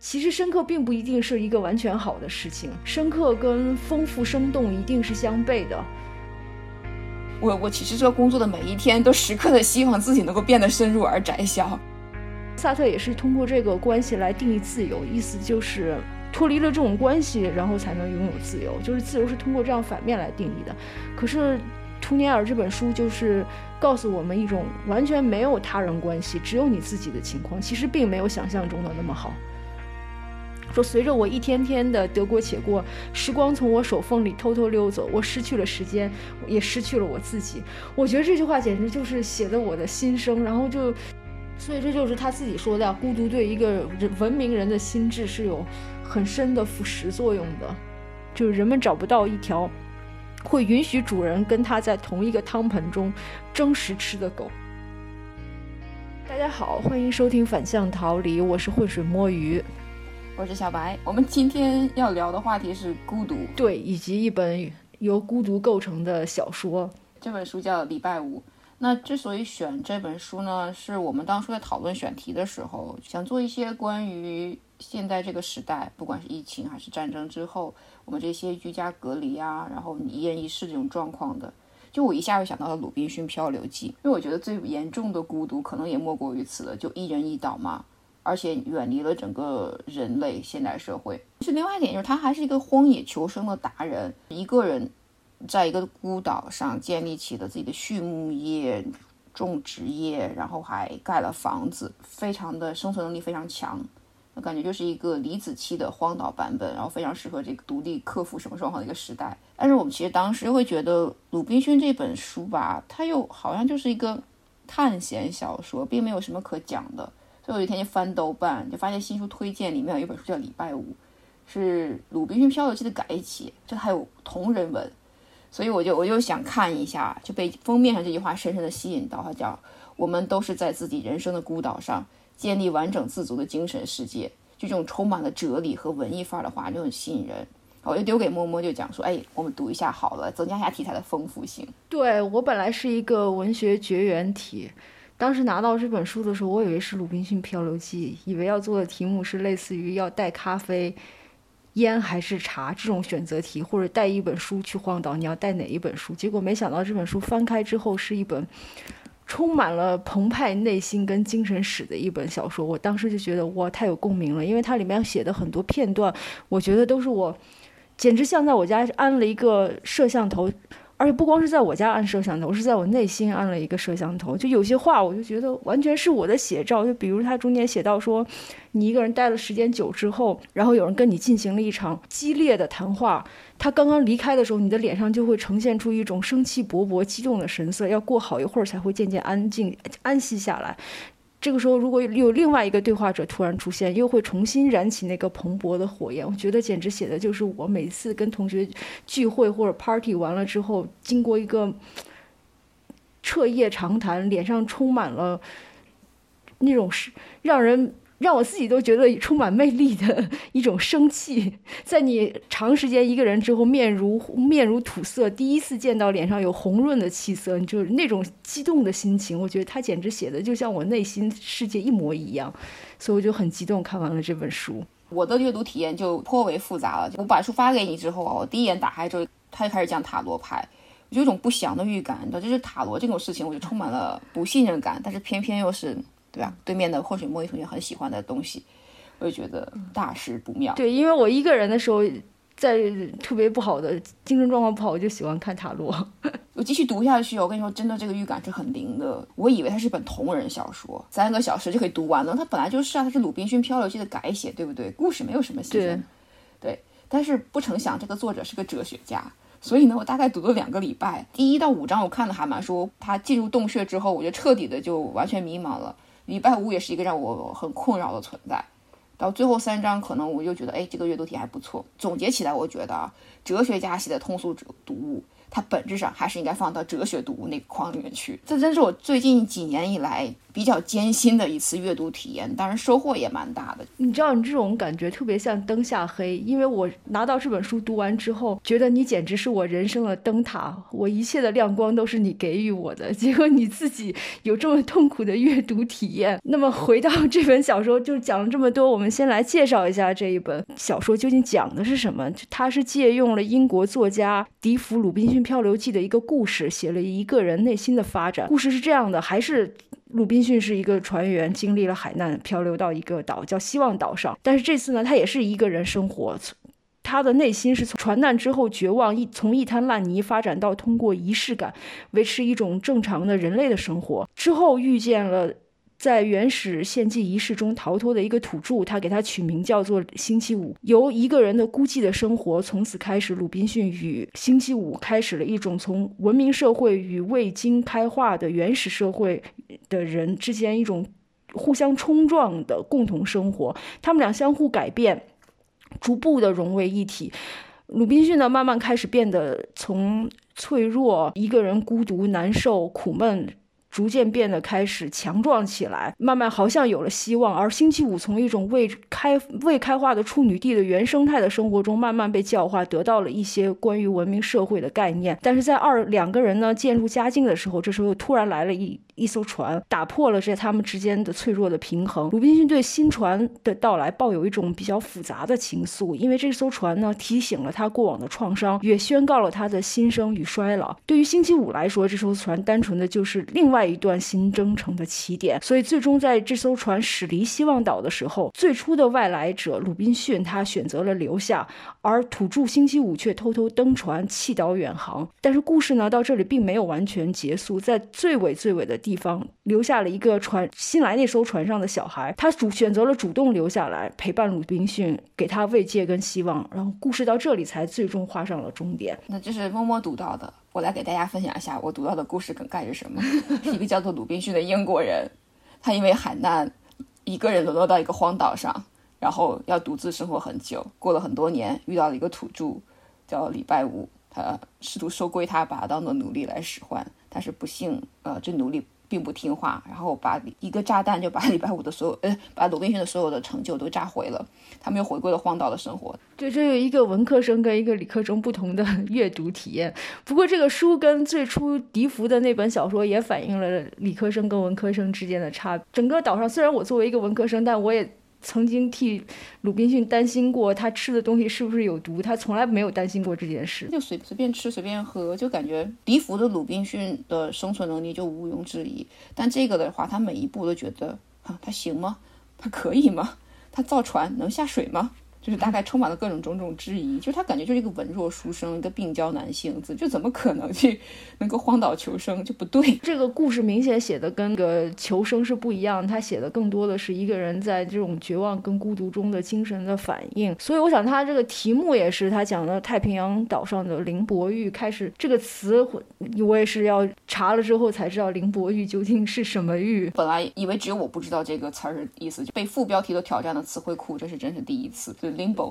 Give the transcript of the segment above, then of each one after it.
其实深刻并不一定是一个完全好的事情，深刻跟丰富生动一定是相悖的。我我其实这个工作的每一天都时刻的希望自己能够变得深入而窄小。萨特也是通过这个关系来定义自由，意思就是脱离了这种关系，然后才能拥有自由，就是自由是通过这样反面来定义的。可是图尼尔这本书就是告诉我们一种完全没有他人关系，只有你自己的情况，其实并没有想象中的那么好。说随着我一天天的得过且过，时光从我手缝里偷偷溜走，我失去了时间，也失去了我自己。我觉得这句话简直就是写的我的心声。然后就，所以这就是他自己说的，孤独对一个文明人的心智是有很深的腐蚀作用的，就是人们找不到一条会允许主人跟他在同一个汤盆中争食吃的狗。大家好，欢迎收听反向逃离，我是浑水摸鱼。我是小白，我们今天要聊的话题是孤独，对，以及一本由孤独构成的小说。这本书叫《礼拜五》。那之所以选这本书呢，是我们当初在讨论选题的时候，想做一些关于现在这个时代，不管是疫情还是战争之后，我们这些居家隔离啊，然后一人一室这种状况的。就我一下就想到了《鲁滨逊漂流记》，因为我觉得最严重的孤独可能也莫过于此了，就一人一岛嘛。而且远离了整个人类现代社会。是另外一点，就是他还是一个荒野求生的达人，一个人在一个孤岛上建立起了自己的畜牧业、种植业，然后还盖了房子，非常的生存能力非常强。感觉就是一个李子柒的荒岛版本，然后非常适合这个独立克服什么状况的一个时代。但是我们其实当时会觉得《鲁滨逊》这本书吧，它又好像就是一个探险小说，并没有什么可讲的。所以有一天就翻豆瓣，就发现新书推荐里面有一本书叫《礼拜五》，是《鲁滨逊漂流记》的改写，这还有同人文，所以我就我就想看一下，就被封面上这句话深深的吸引到，它叫“我们都是在自己人生的孤岛上建立完整自足的精神世界”，就这种充满了哲理和文艺范儿的话就很吸引人。我就丢给默默就讲说，哎，我们读一下好了，增加一下题材的丰富性。对我本来是一个文学绝缘体。当时拿到这本书的时候，我以为是《鲁滨逊漂流记》，以为要做的题目是类似于要带咖啡、烟还是茶这种选择题，或者带一本书去荒岛，你要带哪一本书？结果没想到这本书翻开之后是一本充满了澎湃内心跟精神史的一本小说。我当时就觉得哇，太有共鸣了，因为它里面写的很多片段，我觉得都是我，简直像在我家安了一个摄像头。而且不光是在我家按摄像头，是在我内心按了一个摄像头。就有些话，我就觉得完全是我的写照。就比如他中间写到说，你一个人待了时间久之后，然后有人跟你进行了一场激烈的谈话，他刚刚离开的时候，你的脸上就会呈现出一种生气勃勃、激动的神色，要过好一会儿才会渐渐安静、安息下来。这个时候，如果有另外一个对话者突然出现，又会重新燃起那个蓬勃的火焰。我觉得简直写的就是我每次跟同学聚会或者 party 完了之后，经过一个彻夜长谈，脸上充满了那种是让人。让我自己都觉得充满魅力的一种生气，在你长时间一个人之后，面如面如土色，第一次见到脸上有红润的气色，你就是那种激动的心情。我觉得他简直写的就像我内心世界一模一样，所以我就很激动。看完了这本书，我的阅读体验就颇为复杂了。我把书发给你之后啊，我第一眼打开之后，他就开始讲塔罗牌，我就有种不祥的预感。你知道就是塔罗这种事情，我就充满了不信任感，但是偏偏又是。对吧？对面的或许莫一同学很喜欢的东西，我就觉得大事不妙。对，因为我一个人的时候，在特别不好的精神状况不好，我就喜欢看塔罗。我继续读下去，我跟你说，真的这个预感是很灵的。我以为它是本同人小说，三个小时就可以读完了。它本来就是啊，它是《鲁滨逊漂流记》的改写，对不对？故事没有什么新鲜。对，但是不成想，这个作者是个哲学家，所以呢，我大概读了两个礼拜，第一到五章我看的还蛮说，他进入洞穴之后，我就彻底的就完全迷茫了。礼拜五也是一个让我很困扰的存在，到最后三章可能我就觉得，哎，这个阅读题还不错。总结起来，我觉得啊，哲学家写的通俗读物，它本质上还是应该放到哲学读物那个框里面去。这真是我最近几年以来比较艰辛的一次阅读体验，当然收获也蛮大的。你知道，你这种感觉特别像灯下黑，因为我拿到这本书读完之后，觉得你简直是我人生的灯塔，我一切的亮光都是你给予我的。结果你自己有这么痛苦的阅读体验。那么回到这本小说，就讲了这么多，我们先来介绍一下这一本小说究竟讲的是什么。它是借用了英国作家笛福《鲁滨逊漂流记》的一个故事，写了一个人内心的发展。故事是这样的，还是鲁滨逊是一个船员，经历了海难，漂流到一个岛叫希望岛上。但是这次呢，他也是一个人生活，他的内心是从船难之后绝望，一从一滩烂泥发展到通过仪式感维持一种正常的人类的生活。之后遇见了。在原始献祭仪式中逃脱的一个土著，他给他取名叫做星期五。由一个人的孤寂的生活从此开始，鲁滨逊与星期五开始了一种从文明社会与未经开化的原始社会的人之间一种互相冲撞的共同生活。他们俩相互改变，逐步的融为一体。鲁滨逊呢，慢慢开始变得从脆弱、一个人孤独、难受、苦闷。逐渐变得开始强壮起来，慢慢好像有了希望。而星期五从一种未开未开化的处女地的原生态的生活中慢慢被教化，得到了一些关于文明社会的概念。但是在二两个人呢渐入佳境的时候，这时候突然来了一一艘船，打破了这他们之间的脆弱的平衡。鲁滨逊对新船的到来抱有一种比较复杂的情愫，因为这艘船呢提醒了他过往的创伤，也宣告了他的新生与衰老。对于星期五来说，这艘船单纯的就是另外。一段新征程的起点，所以最终在这艘船驶离希望岛的时候，最初的外来者鲁滨逊他选择了留下，而土著星期五却偷偷登船弃岛远航。但是故事呢到这里并没有完全结束，在最尾最尾的地地方留下了一个船新来那艘船上的小孩，他主选择了主动留下来陪伴鲁滨逊，给他慰藉跟希望。然后故事到这里才最终画上了终点。那这是默默读到的。我来给大家分享一下我读到的故事梗概是什么。一个叫做鲁滨逊的英国人，他因为海难，一个人沦落到一个荒岛上，然后要独自生活很久。过了很多年，遇到了一个土著，叫礼拜五，他试图收归他，把他当做奴隶来使唤。但是不幸，呃，这奴隶。并不听话，然后把一个炸弹就把礼拜五的所有，呃，把鲁滨逊的所有的成就都炸毁了。他们又回归了荒岛的生活。对，这有一个文科生跟一个理科生不同的阅读体验。不过这个书跟最初笛福的那本小说也反映了理科生跟文科生之间的差。整个岛上，虽然我作为一个文科生，但我也。曾经替鲁滨逊担心过，他吃的东西是不是有毒？他从来没有担心过这件事，就随随便吃随便喝，就感觉笛福的鲁滨逊的生存能力就毋庸置疑。但这个的话，他每一步都觉得，啊，他行吗？他可以吗？他造船能下水吗？就是大概充满了各种种种质疑，就是他感觉就是一个文弱书生，一个病娇男性子，就怎么可能去能够荒岛求生就不对。这个故事明显写的跟个求生是不一样，他写的更多的是一个人在这种绝望跟孤独中的精神的反应。所以我想他这个题目也是他讲的太平洋岛上的林伯玉。开始这个词我也是要查了之后才知道林伯玉究竟是什么玉。本来以为只有我不知道这个词儿的意思，被副标题都挑战的词汇库，这是真是第一次。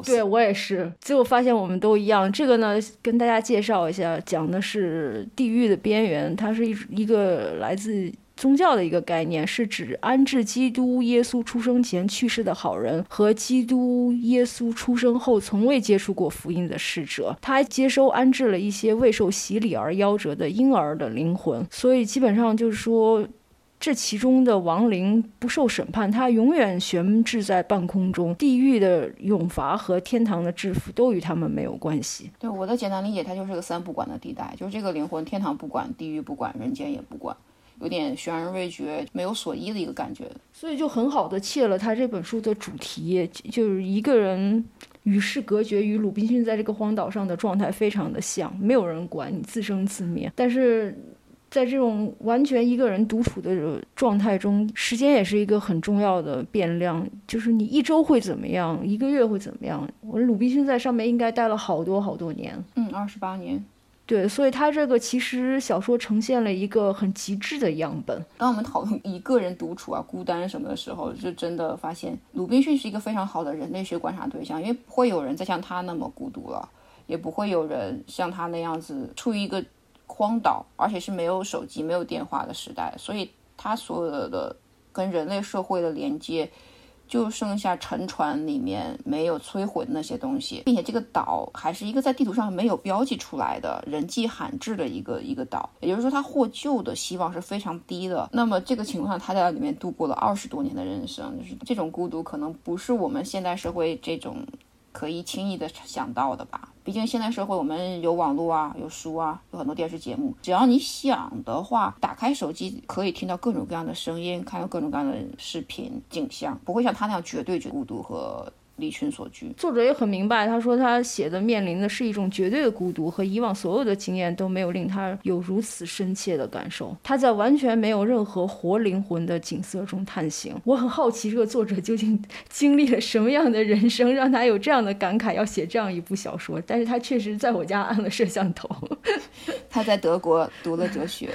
对我也是，结果发现我们都一样。这个呢，跟大家介绍一下，讲的是地狱的边缘。它是一一个来自宗教的一个概念，是指安置基督耶稣出生前去世的好人和基督耶稣出生后从未接触过福音的逝者。他还接收安置了一些未受洗礼而夭折的婴儿的灵魂。所以基本上就是说。这其中的亡灵不受审判，他永远悬置在半空中。地狱的永罚和天堂的制服都与他们没有关系。对我的简单理解，它就是个三不管的地带，就是这个灵魂，天堂不管，地狱不管，人间也不管，有点悬而未决、没有所依的一个感觉。所以就很好的切了他这本书的主题，就是一个人与世隔绝，与鲁滨逊在这个荒岛上的状态非常的像，没有人管你，自生自灭。但是。在这种完全一个人独处的状态中，时间也是一个很重要的变量。就是你一周会怎么样，一个月会怎么样？我鲁滨逊在上面应该待了好多好多年，嗯，二十八年。对，所以他这个其实小说呈现了一个很极致的样本。当我们讨论一个人独处啊、孤单什么的时候，就真的发现鲁滨逊是一个非常好的人类学观察对象，因为不会有人再像他那么孤独了。也不会有人像他那样子处于一个荒岛，而且是没有手机、没有电话的时代，所以他所有的跟人类社会的连接。就剩下沉船里面没有摧毁的那些东西，并且这个岛还是一个在地图上没有标记出来的人迹罕至的一个一个岛，也就是说它获救的希望是非常低的。那么这个情况下，他在里面度过了二十多年的人生，就是这种孤独可能不是我们现代社会这种。可以轻易的想到的吧？毕竟现在社会，我们有网络啊，有书啊，有很多电视节目。只要你想的话，打开手机可以听到各种各样的声音，看到各种各样的视频景象，不会像他那样绝对孤独和。离群所居，作者也很明白。他说他写的面临的是一种绝对的孤独，和以往所有的经验都没有令他有如此深切的感受。他在完全没有任何活灵魂的景色中探行。我很好奇，这个作者究竟经历了什么样的人生，让他有这样的感慨，要写这样一部小说。但是他确实在我家安了摄像头。他在德国读了哲学。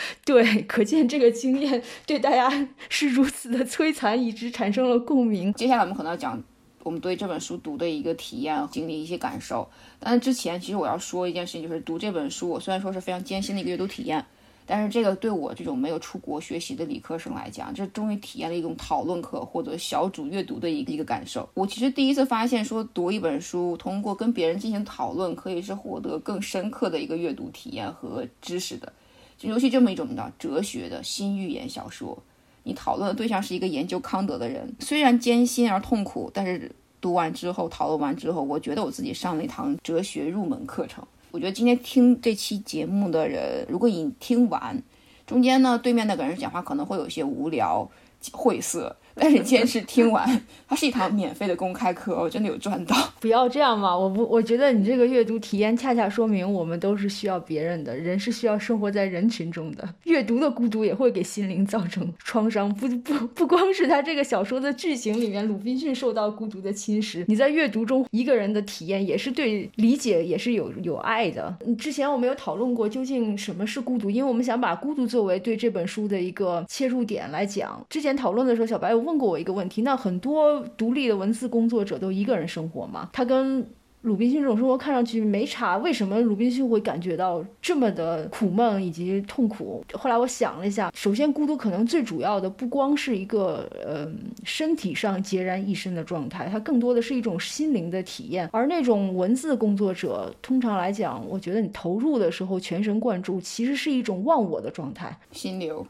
对，可见这个经验对大家 是如此的摧残，以致产生了共鸣。接下来我们可能要讲我们对这本书读的一个体验、经历一些感受。但是之前，其实我要说一件事情，就是读这本书，我虽然说是非常艰辛的一个阅读体验，但是这个对我这种没有出国学习的理科生来讲，这终于体验了一种讨论课或者小组阅读的一个一个感受。我其实第一次发现，说读一本书，通过跟别人进行讨论，可以是获得更深刻的一个阅读体验和知识的。就尤其这么一种的哲学的新寓言小说，你讨论的对象是一个研究康德的人，虽然艰辛而痛苦，但是读完之后，讨论完之后，我觉得我自己上了一堂哲学入门课程。我觉得今天听这期节目的人，如果你听完，中间呢对面那个人讲话可能会有些无聊、晦涩。但是坚持听完，它是一堂免费的公开课，我真的有赚到。不要这样嘛，我不，我觉得你这个阅读体验恰恰说明我们都是需要别人的，人是需要生活在人群中的。阅读的孤独也会给心灵造成创伤，不不不光是他这个小说的剧情里面鲁滨逊受到孤独的侵蚀，你在阅读中一个人的体验也是对理解也是有有爱的。之前我们有讨论过究竟什么是孤独，因为我们想把孤独作为对这本书的一个切入点来讲。之前讨论的时候，小白问过我一个问题，那很多独立的文字工作者都一个人生活吗？他跟鲁滨逊这种生活看上去没差，为什么鲁滨逊会感觉到这么的苦闷以及痛苦？后来我想了一下，首先孤独可能最主要的不光是一个呃身体上孑然一身的状态，它更多的是一种心灵的体验。而那种文字工作者，通常来讲，我觉得你投入的时候全神贯注，其实是一种忘我的状态，心流。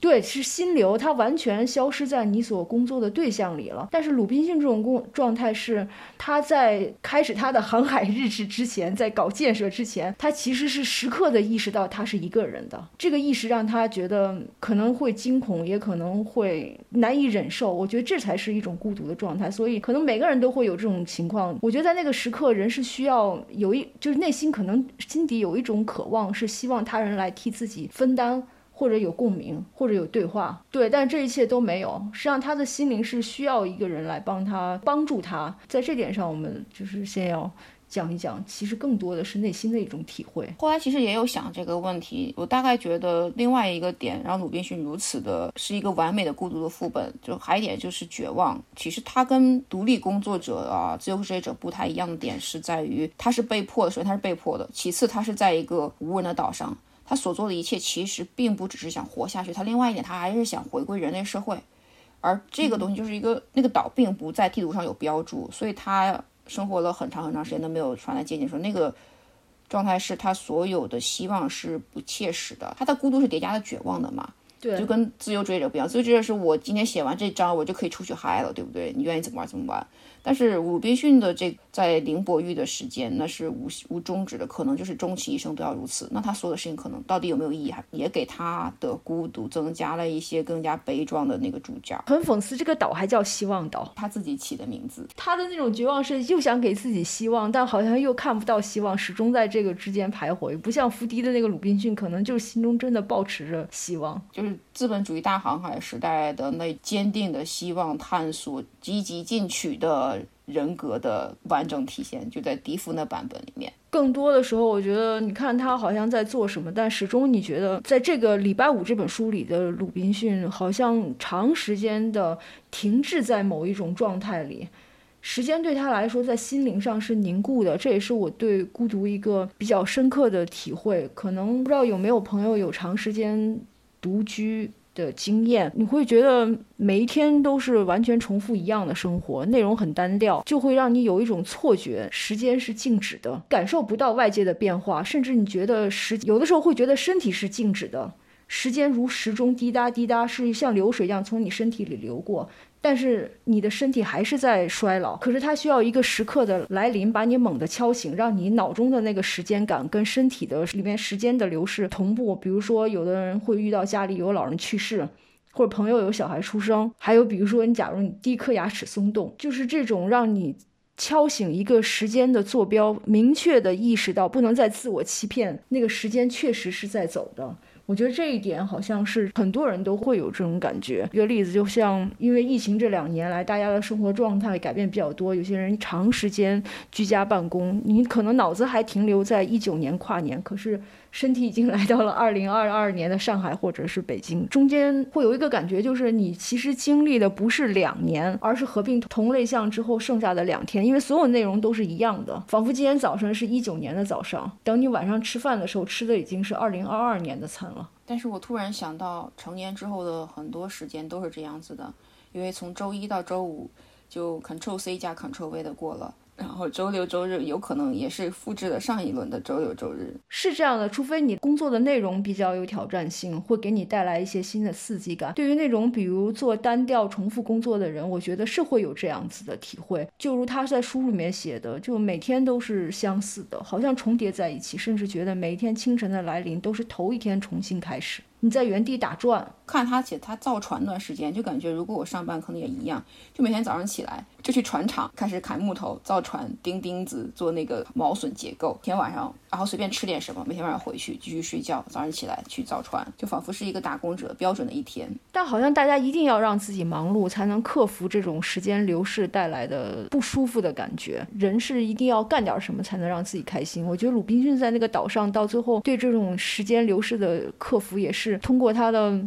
对，是心流，它完全消失在你所工作的对象里了。但是鲁滨逊这种工状态是，他在开始他的航海日志之前，在搞建设之前，他其实是时刻的意识到他是一个人的。这个意识让他觉得可能会惊恐，也可能会难以忍受。我觉得这才是一种孤独的状态。所以可能每个人都会有这种情况。我觉得在那个时刻，人是需要有一，就是内心可能心底有一种渴望，是希望他人来替自己分担。或者有共鸣，或者有对话，对，但这一切都没有。实际上，他的心灵是需要一个人来帮他，帮助他。在这点上，我们就是先要讲一讲，其实更多的是内心的一种体会。后来其实也有想这个问题，我大概觉得另外一个点让鲁滨逊如此的是一个完美的孤独的副本，就还一点就是绝望。其实他跟独立工作者啊、自由职业者不太一样的点是在于，他是被迫的，首先他是被迫的，其次他是在一个无人的岛上。他所做的一切其实并不只是想活下去，他另外一点，他还是想回归人类社会，而这个东西就是一个那个岛并不在地图上有标注，所以他生活了很长很长时间都没有传来接近，说那个状态是他所有的希望是不切实的，他的孤独是叠加的绝望的嘛，对，就跟自由追者不一样，自由追者是我今天写完这章我就可以出去嗨了，对不对？你愿意怎么玩怎么玩。但是鲁滨逊的这在林伯玉的时间，那是无无终止的，可能就是终其一生都要如此。那他所有的事情，可能到底有没有意义，还也给他的孤独增加了一些更加悲壮的那个主角。很讽刺，这个岛还叫希望岛，他自己起的名字。他的那种绝望是又想给自己希望，但好像又看不到希望，始终在这个之间徘徊。不像伏迪的那个鲁滨逊，可能就是心中真的抱持着希望，就是资本主义大航海时代的那坚定的希望，探索积极进取的。人格的完整体现就在笛福那版本里面。更多的时候，我觉得你看他好像在做什么，但始终你觉得在这个礼拜五这本书里的鲁滨逊，好像长时间的停滞在某一种状态里。时间对他来说，在心灵上是凝固的，这也是我对孤独一个比较深刻的体会。可能不知道有没有朋友有长时间独居的经验，你会觉得每一天都是完全重复一样的生活，内容很单调，就会让你有一种错觉，时间是静止的，感受不到外界的变化，甚至你觉得时有的时候会觉得身体是静止的，时间如时钟滴答滴答，是像流水一样从你身体里流过。但是你的身体还是在衰老，可是它需要一个时刻的来临，把你猛地敲醒，让你脑中的那个时间感跟身体的里面时间的流逝同步。比如说，有的人会遇到家里有老人去世，或者朋友有小孩出生，还有比如说你假如你第一颗牙齿松动，就是这种让你敲醒一个时间的坐标，明确的意识到不能再自我欺骗，那个时间确实是在走的。我觉得这一点好像是很多人都会有这种感觉。一个例子，就像因为疫情这两年来，大家的生活状态改变比较多，有些人长时间居家办公，你可能脑子还停留在一九年跨年，可是。身体已经来到了二零二二年的上海或者是北京，中间会有一个感觉，就是你其实经历的不是两年，而是合并同类项之后剩下的两天，因为所有内容都是一样的，仿佛今天早上是一九年的早上，等你晚上吃饭的时候吃的已经是二零二二年的餐了。但是我突然想到，成年之后的很多时间都是这样子的，因为从周一到周五就 Ctrl C 加 Ctrl V 的过了。然后周六周日有可能也是复制了上一轮的周六周日，是这样的。除非你工作的内容比较有挑战性，会给你带来一些新的刺激感。对于那种比如做单调重复工作的人，我觉得是会有这样子的体会。就如他在书里面写的，就每天都是相似的，好像重叠在一起，甚至觉得每一天清晨的来临都是头一天重新开始。你在原地打转，看他写他造船那段时间，就感觉如果我上班可能也一样，就每天早上起来就去船厂开始砍木头、造船、钉钉子、做那个锚榫结构。天晚上，然后随便吃点什么，每天晚上回去继续睡觉，早上起来去造船，就仿佛是一个打工者标准的一天。但好像大家一定要让自己忙碌，才能克服这种时间流逝带来的不舒服的感觉。人是一定要干点什么才能让自己开心。我觉得鲁滨逊在那个岛上到最后对这种时间流逝的克服也是。通过他的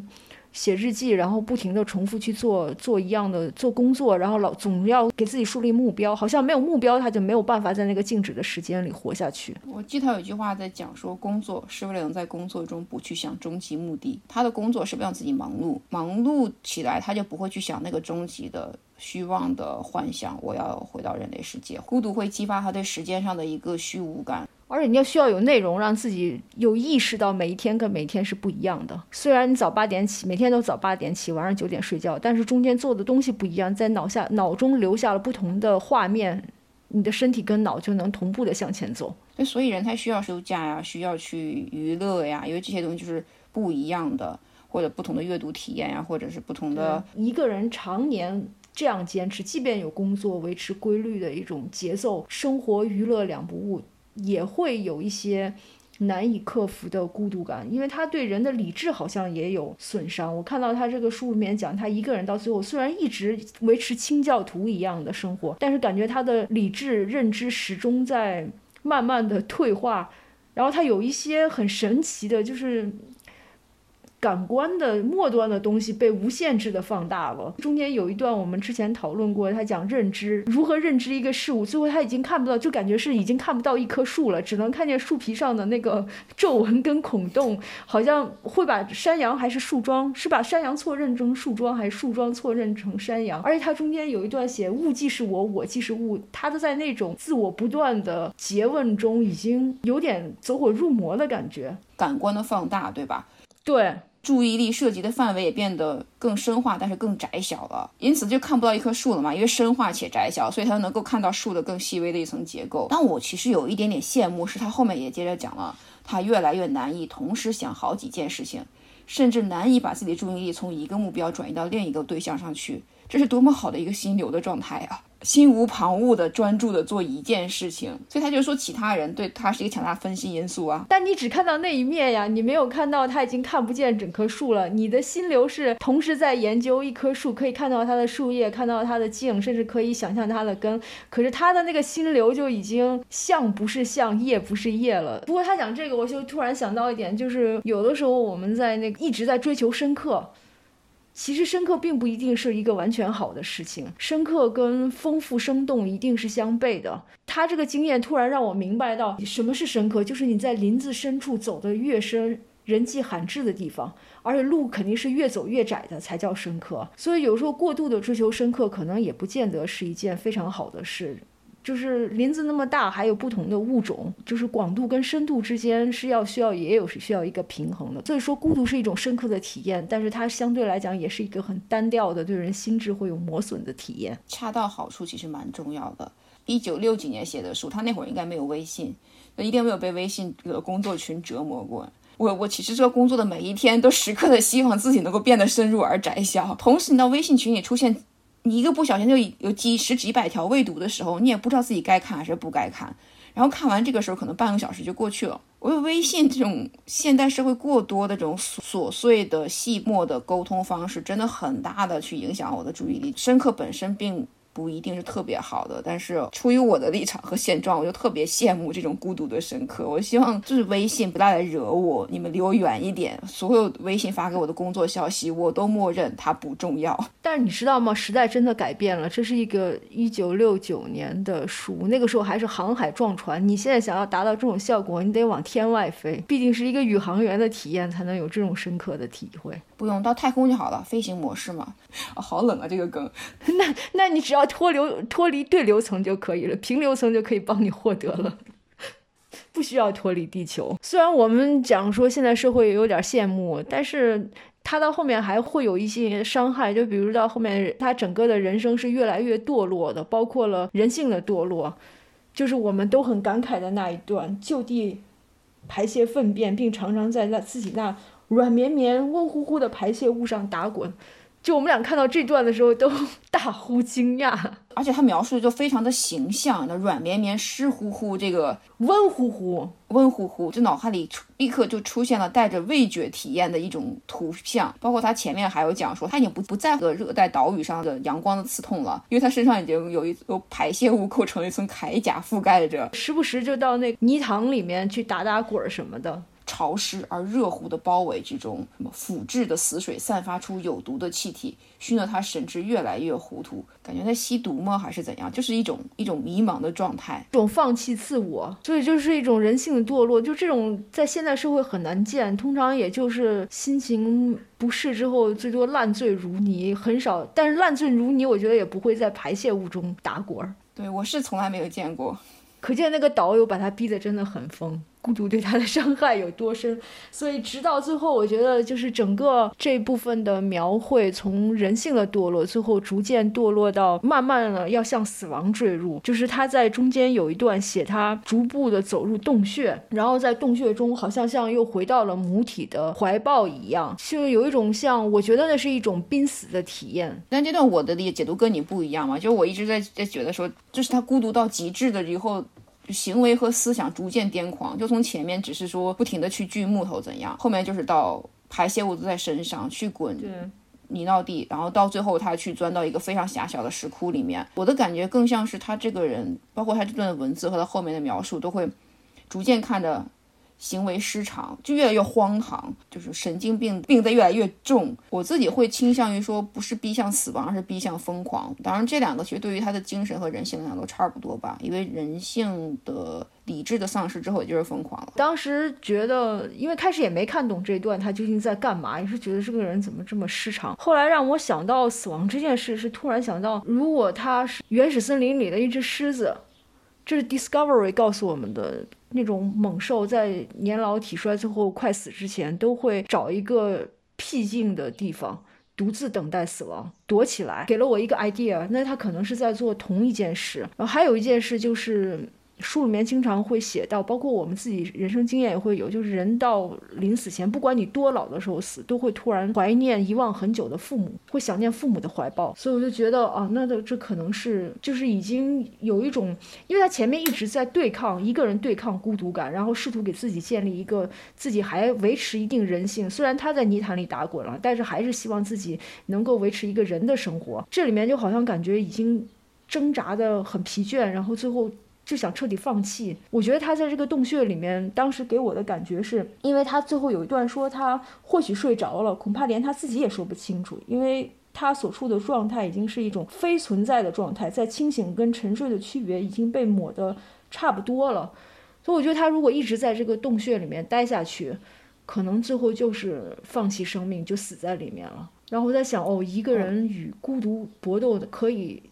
写日记，然后不停的重复去做做一样的做工作，然后老总要给自己树立目标，好像没有目标他就没有办法在那个静止的时间里活下去。我记得有一句话在讲说，工作是为了能在工作中不去想终极目的。他的工作是不让自己忙碌，忙碌起来他就不会去想那个终极的虚妄的幻想，我要回到人类世界。孤独会激发他对时间上的一个虚无感。而且你要需要有内容，让自己有意识到每一天跟每一天是不一样的。虽然你早八点起，每天都早八点起，晚上九点睡觉，但是中间做的东西不一样，在脑下脑中留下了不同的画面，你的身体跟脑就能同步的向前走。所以人才需要休假呀，需要去娱乐呀，因为这些东西就是不一样的，或者不同的阅读体验呀，或者是不同的。一个人常年这样坚持，即便有工作，维持规律的一种节奏，生活娱乐两不误。也会有一些难以克服的孤独感，因为他对人的理智好像也有损伤。我看到他这个书里面讲，他一个人到最后虽然一直维持清教徒一样的生活，但是感觉他的理智认知始终在慢慢的退化。然后他有一些很神奇的，就是。感官的末端的东西被无限制的放大了。中间有一段我们之前讨论过，他讲认知如何认知一个事物，最后他已经看不到，就感觉是已经看不到一棵树了，只能看见树皮上的那个皱纹跟孔洞，好像会把山羊还是树桩，是把山羊错认成树桩，还是树桩错认成山羊？而且它中间有一段写物即是我，我即是物，他都在那种自我不断的诘问中，已经有点走火入魔的感觉，感官的放大，对吧？对。注意力涉及的范围也变得更深化，但是更窄小了，因此就看不到一棵树了嘛。因为深化且窄小，所以他能够看到树的更细微的一层结构。但我其实有一点点羡慕，是他后面也接着讲了，他越来越难以同时想好几件事情，甚至难以把自己的注意力从一个目标转移到另一个对象上去。这是多么好的一个心流的状态啊！心无旁骛的专注的做一件事情，所以他就说其他人对他是一个强大分析因素啊。但你只看到那一面呀，你没有看到他已经看不见整棵树了。你的心流是同时在研究一棵树，可以看到它的树叶，看到它的茎，甚至可以想象它的根。可是他的那个心流就已经像不是像，叶不是叶了。不过他讲这个，我就突然想到一点，就是有的时候我们在那个一直在追求深刻。其实深刻并不一定是一个完全好的事情，深刻跟丰富生动一定是相悖的。他这个经验突然让我明白到什么是深刻，就是你在林子深处走得越深，人迹罕至的地方，而且路肯定是越走越窄的才叫深刻。所以有时候过度的追求深刻，可能也不见得是一件非常好的事。就是林子那么大，还有不同的物种，就是广度跟深度之间是要需要也有是需要一个平衡的。所以说，孤独是一种深刻的体验，但是它相对来讲也是一个很单调的，对人心智会有磨损的体验。恰到好处其实蛮重要的。一九六几年写的书，他那会儿应该没有微信，一定没有被微信的工作群折磨过。我我其实这工作的每一天，都时刻的希望自己能够变得深入而窄小。同时，你到微信群里出现。你一个不小心就有几十几百条未读的时候，你也不知道自己该看还是不该看，然后看完这个时候可能半个小时就过去了。我有微信这种现代社会过多的这种琐碎的细末的沟通方式，真的很大的去影响我的注意力。深刻本身并。不一定是特别好的，但是出于我的立场和现状，我就特别羡慕这种孤独的深刻。我希望就是微信不带来惹我，你们离我远一点。所有微信发给我的工作消息，我都默认它不重要。但是你知道吗？时代真的改变了。这是一个一九六九年的书，那个时候还是航海撞船。你现在想要达到这种效果，你得往天外飞，毕竟是一个宇航员的体验，才能有这种深刻的体会。不用到太空就好了，飞行模式嘛。啊，好冷啊，这个梗。那那你只要脱流脱离对流层就可以了，平流层就可以帮你获得了，不需要脱离地球。虽然我们讲说现在社会有点羡慕，但是他到后面还会有一些伤害，就比如到后面他整个的人生是越来越堕落的，包括了人性的堕落，就是我们都很感慨的那一段，就地排泄粪便，并常常在那自己那。软绵绵、温乎乎的排泄物上打滚，就我们俩看到这段的时候都大呼惊讶。而且他描述的就非常的形象，那软绵绵、湿乎乎，这个温乎乎、温乎乎，就脑海里立刻就出现了带着味觉体验的一种图像。包括他前面还有讲说，他已经不不在乎热带岛屿上的阳光的刺痛了，因为他身上已经有一有排泄物构成了一层铠甲覆盖着，时不时就到那泥塘里面去打打滚什么的。潮湿而热乎的包围之中，什么腐质的死水散发出有毒的气体，熏得他神志越来越糊涂，感觉在吸毒吗？还是怎样？就是一种一种迷茫的状态，一种放弃自我，所以就是一种人性的堕落。就这种在现代社会很难见，通常也就是心情不适之后，最多烂醉如泥，很少。但是烂醉如泥，我觉得也不会在排泄物中打滚儿。对我是从来没有见过，可见那个导游把他逼得真的很疯。孤独对他的伤害有多深，所以直到最后，我觉得就是整个这部分的描绘，从人性的堕落，最后逐渐堕落到慢慢的要向死亡坠入。就是他在中间有一段写他逐步的走入洞穴，然后在洞穴中好像像又回到了母体的怀抱一样，就有一种像我觉得那是一种濒死的体验。但这段我的理解解读跟你不一样嘛，就我一直在在觉得说，就是他孤独到极致的以后。行为和思想逐渐癫狂，就从前面只是说不停的去锯木头怎样，后面就是到排泄物都在身上去滚泥到地，然后到最后他去钻到一个非常狭小的石窟里面。我的感觉更像是他这个人，包括他这段文字和他后面的描述，都会逐渐看着。行为失常就越来越荒唐，就是神经病病得越来越重。我自己会倾向于说，不是逼向死亡，而是逼向疯狂。当然，这两个其实对于他的精神和人性来讲都差不多吧。因为人性的理智的丧失之后，也就是疯狂了。当时觉得，因为开始也没看懂这段他究竟在干嘛，也是觉得这个人怎么这么失常。后来让我想到死亡这件事，是突然想到，如果他是原始森林里的一只狮子，这是 Discovery 告诉我们的。那种猛兽在年老体衰最后快死之前，都会找一个僻静的地方，独自等待死亡，躲起来。给了我一个 idea，那他可能是在做同一件事。然后还有一件事就是。书里面经常会写到，包括我们自己人生经验也会有，就是人到临死前，不管你多老的时候死，都会突然怀念遗忘很久的父母，会想念父母的怀抱。所以我就觉得啊，那的这可能是就是已经有一种，因为他前面一直在对抗一个人对抗孤独感，然后试图给自己建立一个自己还维持一定人性。虽然他在泥潭里打滚了，但是还是希望自己能够维持一个人的生活。这里面就好像感觉已经挣扎的很疲倦，然后最后。就想彻底放弃。我觉得他在这个洞穴里面，当时给我的感觉是，因为他最后有一段说他或许睡着了，恐怕连他自己也说不清楚，因为他所处的状态已经是一种非存在的状态，在清醒跟沉睡的区别已经被抹得差不多了。所以我觉得他如果一直在这个洞穴里面待下去，可能最后就是放弃生命，就死在里面了。然后我在想，哦，一个人与孤独搏斗的可以。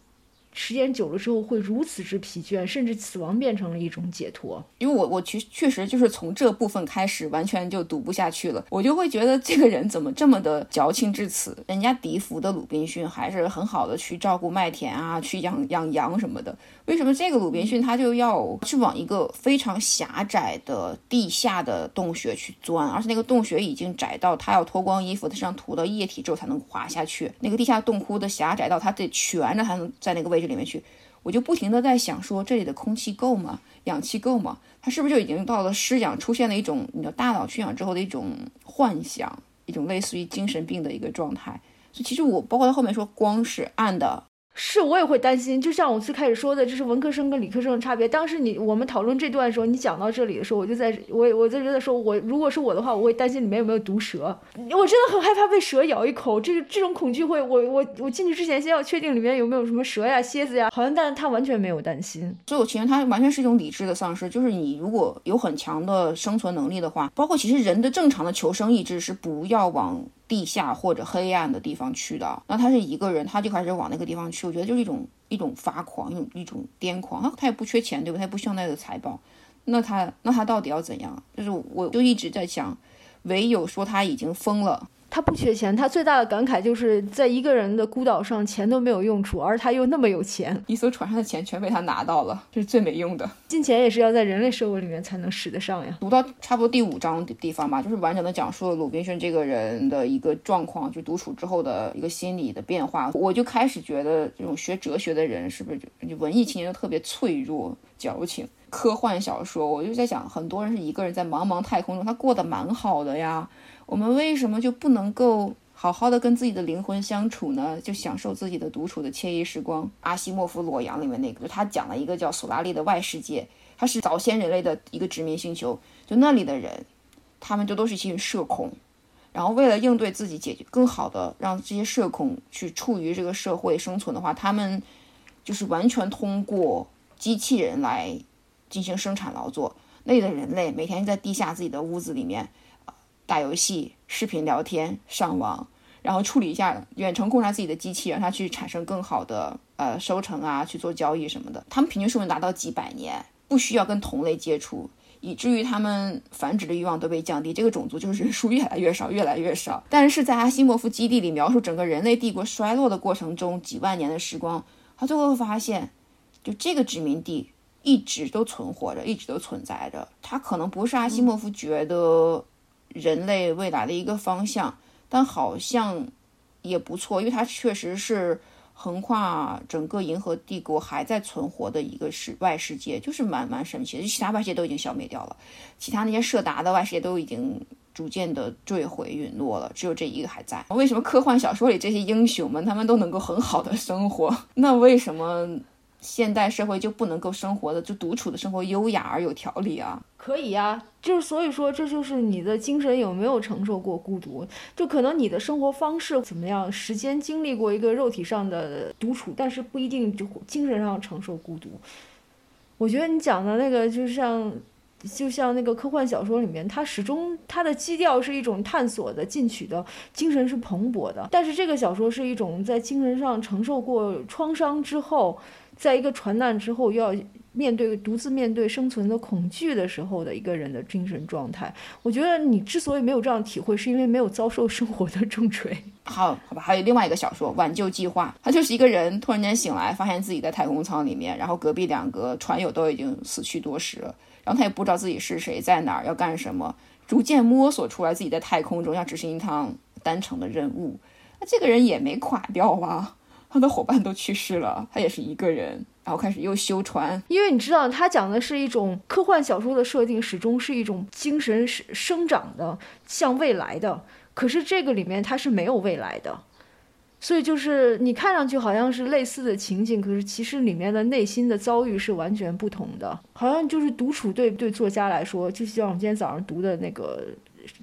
时间久了之后会如此之疲倦，甚至死亡变成了一种解脱。因为我我确确实就是从这部分开始完全就读不下去了，我就会觉得这个人怎么这么的矫情至此？人家笛福的鲁滨逊还是很好的去照顾麦田啊，去养养羊什么的。为什么这个鲁滨逊他就要去往一个非常狭窄的地下的洞穴去钻？而且那个洞穴已经窄到他要脱光衣服，他身上涂到液体之后才能滑下去。那个地下洞窟的狭窄到他得蜷着才能在那个位。置里面去，我就不停的在想说，这里的空气够吗？氧气够吗？他是不是就已经到了失氧，出现了一种你的大脑缺氧之后的一种幻想，一种类似于精神病的一个状态。所以其实我包括他后面说光是暗的。是我也会担心，就像我最开始说的，这是文科生跟理科生的差别。当时你我们讨论这段的时候，你讲到这里的时候，我就在我我在在说，我如果是我的话，我会担心里面有没有毒蛇。我真的很害怕被蛇咬一口，这个这种恐惧会，我我我进去之前先要确定里面有没有什么蛇呀、蝎子呀。好像但是他完全没有担心。所以我其实他完全是一种理智的丧失，就是你如果有很强的生存能力的话，包括其实人的正常的求生意志是不要往。地下或者黑暗的地方去的，那他是一个人，他就开始往那个地方去。我觉得就是一种一种发狂，一种一种癫狂。他他也不缺钱，对吧？他也不需要那个财宝，那他那他到底要怎样？就是我就一直在想，唯有说他已经疯了。他不缺钱，他最大的感慨就是在一个人的孤岛上，钱都没有用处，而他又那么有钱，一艘船上的钱全被他拿到了，这是最没用的。金钱也是要在人类社会里面才能使得上呀。读到差不多第五章的地方吧，就是完整的讲述了鲁滨逊这个人的一个状况，就独处之后的一个心理的变化。我就开始觉得，这种学哲学的人是不是就文艺青年都特别脆弱、矫情？科幻小说，我就在想，很多人是一个人在茫茫太空中，他过得蛮好的呀。我们为什么就不能够好好的跟自己的灵魂相处呢？就享受自己的独处的惬意时光。阿西莫夫《裸阳》里面那个，他讲了一个叫索拉利的外世界，它是早先人类的一个殖民星球。就那里的人，他们就都是一群社恐，然后为了应对自己，解决更好的让这些社恐去处于这个社会生存的话，他们就是完全通过机器人来进行生产劳作。那里的人类每天在地下自己的屋子里面。打游戏、视频聊天、上网，然后处理一下远程控制自己的机器，让它去产生更好的呃收成啊，去做交易什么的。他们平均寿命达到几百年，不需要跟同类接触，以至于他们繁殖的欲望都被降低。这个种族就是人数越来越少，越来越少。但是在阿西莫夫基地里描述整个人类帝国衰落的过程中，几万年的时光，他最后发现，就这个殖民地一直都存活着，一直都存在着。他可能不是阿西莫夫觉得。人类未来的一个方向，但好像也不错，因为它确实是横跨整个银河帝国还在存活的一个世外世界，就是蛮蛮神奇的。其他外世界都已经消灭掉了，其他那些设达的外世界都已经逐渐的坠毁陨落了，只有这一个还在。为什么科幻小说里这些英雄们他们都能够很好的生活？那为什么？现代社会就不能够生活的就独处的生活优雅而有条理啊？可以呀，就是所以说这就是你的精神有没有承受过孤独？就可能你的生活方式怎么样，时间经历过一个肉体上的独处，但是不一定就精神上承受孤独。我觉得你讲的那个就像就像那个科幻小说里面，它始终它的基调是一种探索的、进取的，精神是蓬勃的。但是这个小说是一种在精神上承受过创伤之后。在一个船难之后，又要面对独自面对生存的恐惧的时候的一个人的精神状态，我觉得你之所以没有这样体会，是因为没有遭受生活的重锤。好，好吧，还有另外一个小说《挽救计划》，他就是一个人突然间醒来，发现自己在太空舱里面，然后隔壁两个船友都已经死去多时了，然后他也不知道自己是谁，在哪儿，要干什么，逐渐摸索出来自己在太空中要执行一趟单程的任务。那这个人也没垮掉吧？他的伙伴都去世了，他也是一个人，然后开始又修船。因为你知道，他讲的是一种科幻小说的设定，始终是一种精神是生长的，向未来的。可是这个里面它是没有未来的，所以就是你看上去好像是类似的情景，可是其实里面的内心的遭遇是完全不同的。好像就是独处对对作家来说，就像我们今天早上读的那个。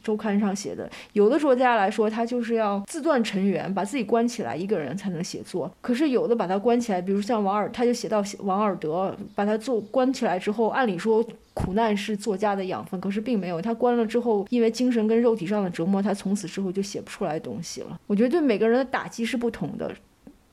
周刊上写的，有的作家来说，他就是要自断尘缘，把自己关起来，一个人才能写作。可是有的把他关起来，比如像王尔，他就写到王尔德，把他做关起来之后，按理说苦难是作家的养分，可是并没有。他关了之后，因为精神跟肉体上的折磨，他从此之后就写不出来东西了。我觉得对每个人的打击是不同的，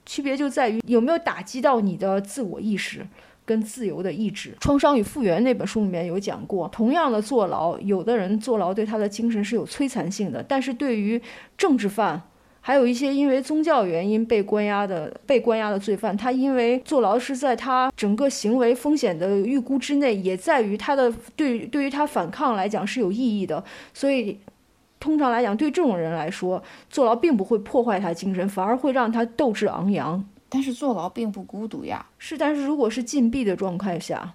区别就在于有没有打击到你的自我意识。跟自由的意志，《创伤与复原》那本书里面有讲过，同样的坐牢，有的人坐牢对他的精神是有摧残性的，但是对于政治犯，还有一些因为宗教原因被关押的被关押的罪犯，他因为坐牢是在他整个行为风险的预估之内，也在于他的对对于他反抗来讲是有意义的，所以通常来讲，对这种人来说，坐牢并不会破坏他精神，反而会让他斗志昂扬。但是坐牢并不孤独呀，是，但是如果是禁闭的状态下，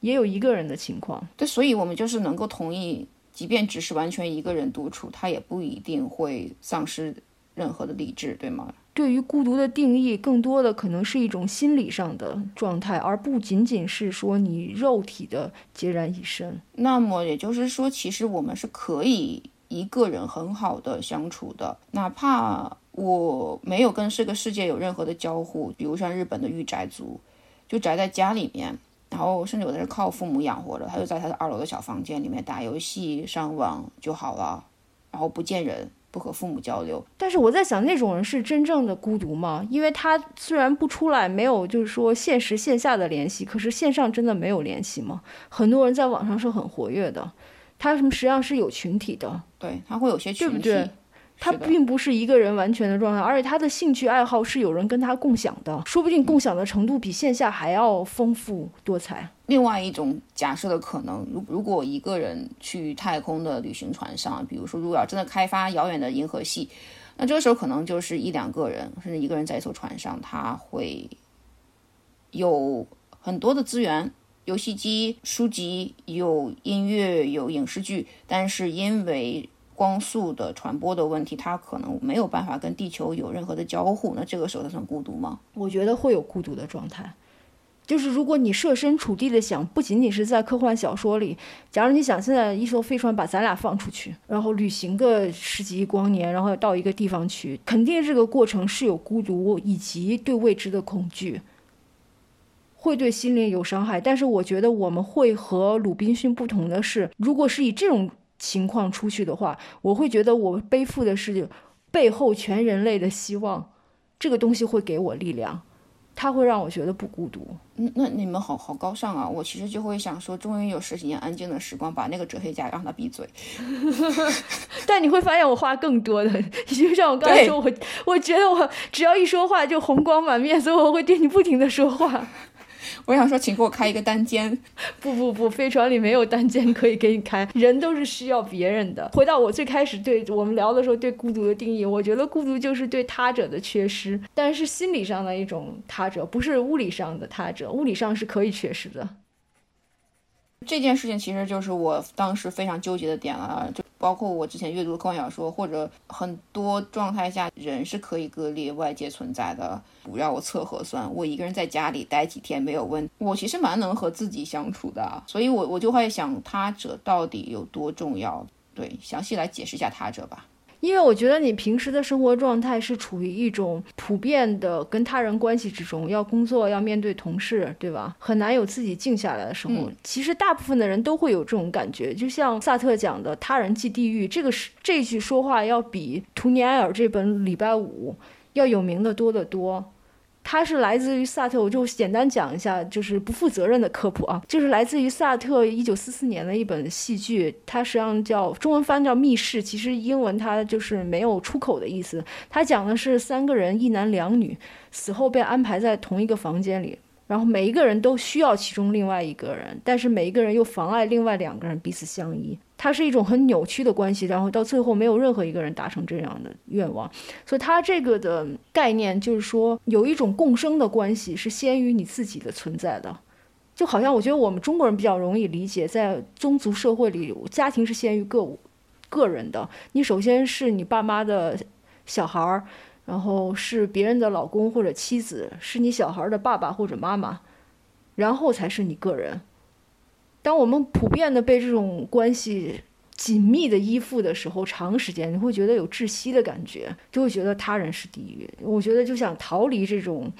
也有一个人的情况。对，所以我们就是能够同意，即便只是完全一个人独处，他也不一定会丧失任何的理智，对吗？对于孤独的定义，更多的可能是一种心理上的状态，而不仅仅是说你肉体的孑然一身。那么也就是说，其实我们是可以一个人很好的相处的，哪怕。我没有跟这个世界有任何的交互，比如像日本的御宅族，就宅在家里面，然后甚至有的人靠父母养活着，他就在他的二楼的小房间里面打游戏、上网就好了，然后不见人，不和父母交流。但是我在想，那种人是真正的孤独吗？因为他虽然不出来，没有就是说现实线下的联系，可是线上真的没有联系吗？很多人在网上是很活跃的，他什么实际上是有群体的，对他会有些群体。他并不是一个人完全的状态，而且他的兴趣爱好是有人跟他共享的，说不定共享的程度比线下还要丰富多彩。另外一种假设的可能，如如果一个人去太空的旅行船上，比如说如果要真的开发遥远的银河系，那这个时候可能就是一两个人，甚至一个人在一艘船上，他会有很多的资源，游戏机、书籍、有音乐、有影视剧，但是因为光速的传播的问题，它可能没有办法跟地球有任何的交互。那这个时候它算孤独吗？我觉得会有孤独的状态。就是如果你设身处地的想，不仅仅是在科幻小说里，假如你想现在一艘飞船把咱俩放出去，然后旅行个十几亿光年，然后到一个地方去，肯定这个过程是有孤独以及对未知的恐惧，会对心灵有伤害。但是我觉得我们会和鲁滨逊不同的是，如果是以这种。情况出去的话，我会觉得我背负的是背后全人类的希望，这个东西会给我力量，它会让我觉得不孤独。嗯，那你们好好高尚啊！我其实就会想说，终于有十几年安静的时光，把那个哲学家让他闭嘴。但你会发现我话更多的，就像我刚才说，我我觉得我只要一说话就红光满面，所以我会对你不停的说话。我想说，请给我开一个单间。不不不，飞船里没有单间可以给你开。人都是需要别人的。回到我最开始对我们聊的时候，对孤独的定义，我觉得孤独就是对他者的缺失，但是心理上的一种他者，不是物理上的他者。物理上是可以缺失的。这件事情其实就是我当时非常纠结的点了，就包括我之前阅读的科幻小说，或者很多状态下，人是可以割裂外界存在的。不让我测核酸，我一个人在家里待几天没有问，我其实蛮能和自己相处的，所以我我就会想他者到底有多重要？对，详细来解释一下他者吧。因为我觉得你平时的生活状态是处于一种普遍的跟他人关系之中，要工作，要面对同事，对吧？很难有自己静下来的时候。其实大部分的人都会有这种感觉，就像萨特讲的“他人即地狱”，这个是这句说话要比图尼埃尔这本《礼拜五》要有名的多得多。它是来自于萨特，我就简单讲一下，就是不负责任的科普啊，就是来自于萨特一九四四年的一本戏剧，它实际上叫中文翻叫《密室》，其实英文它就是没有出口的意思。它讲的是三个人，一男两女，死后被安排在同一个房间里。然后每一个人都需要其中另外一个人，但是每一个人又妨碍另外两个人彼此相依，它是一种很扭曲的关系。然后到最后没有任何一个人达成这样的愿望，所以它这个的概念就是说有一种共生的关系是先于你自己的存在的，就好像我觉得我们中国人比较容易理解，在宗族社会里，家庭是先于个个人的，你首先是你爸妈的小孩儿。然后是别人的老公或者妻子，是你小孩的爸爸或者妈妈，然后才是你个人。当我们普遍的被这种关系紧密的依附的时候，长时间你会觉得有窒息的感觉，就会觉得他人是地狱。我觉得就想逃离这种，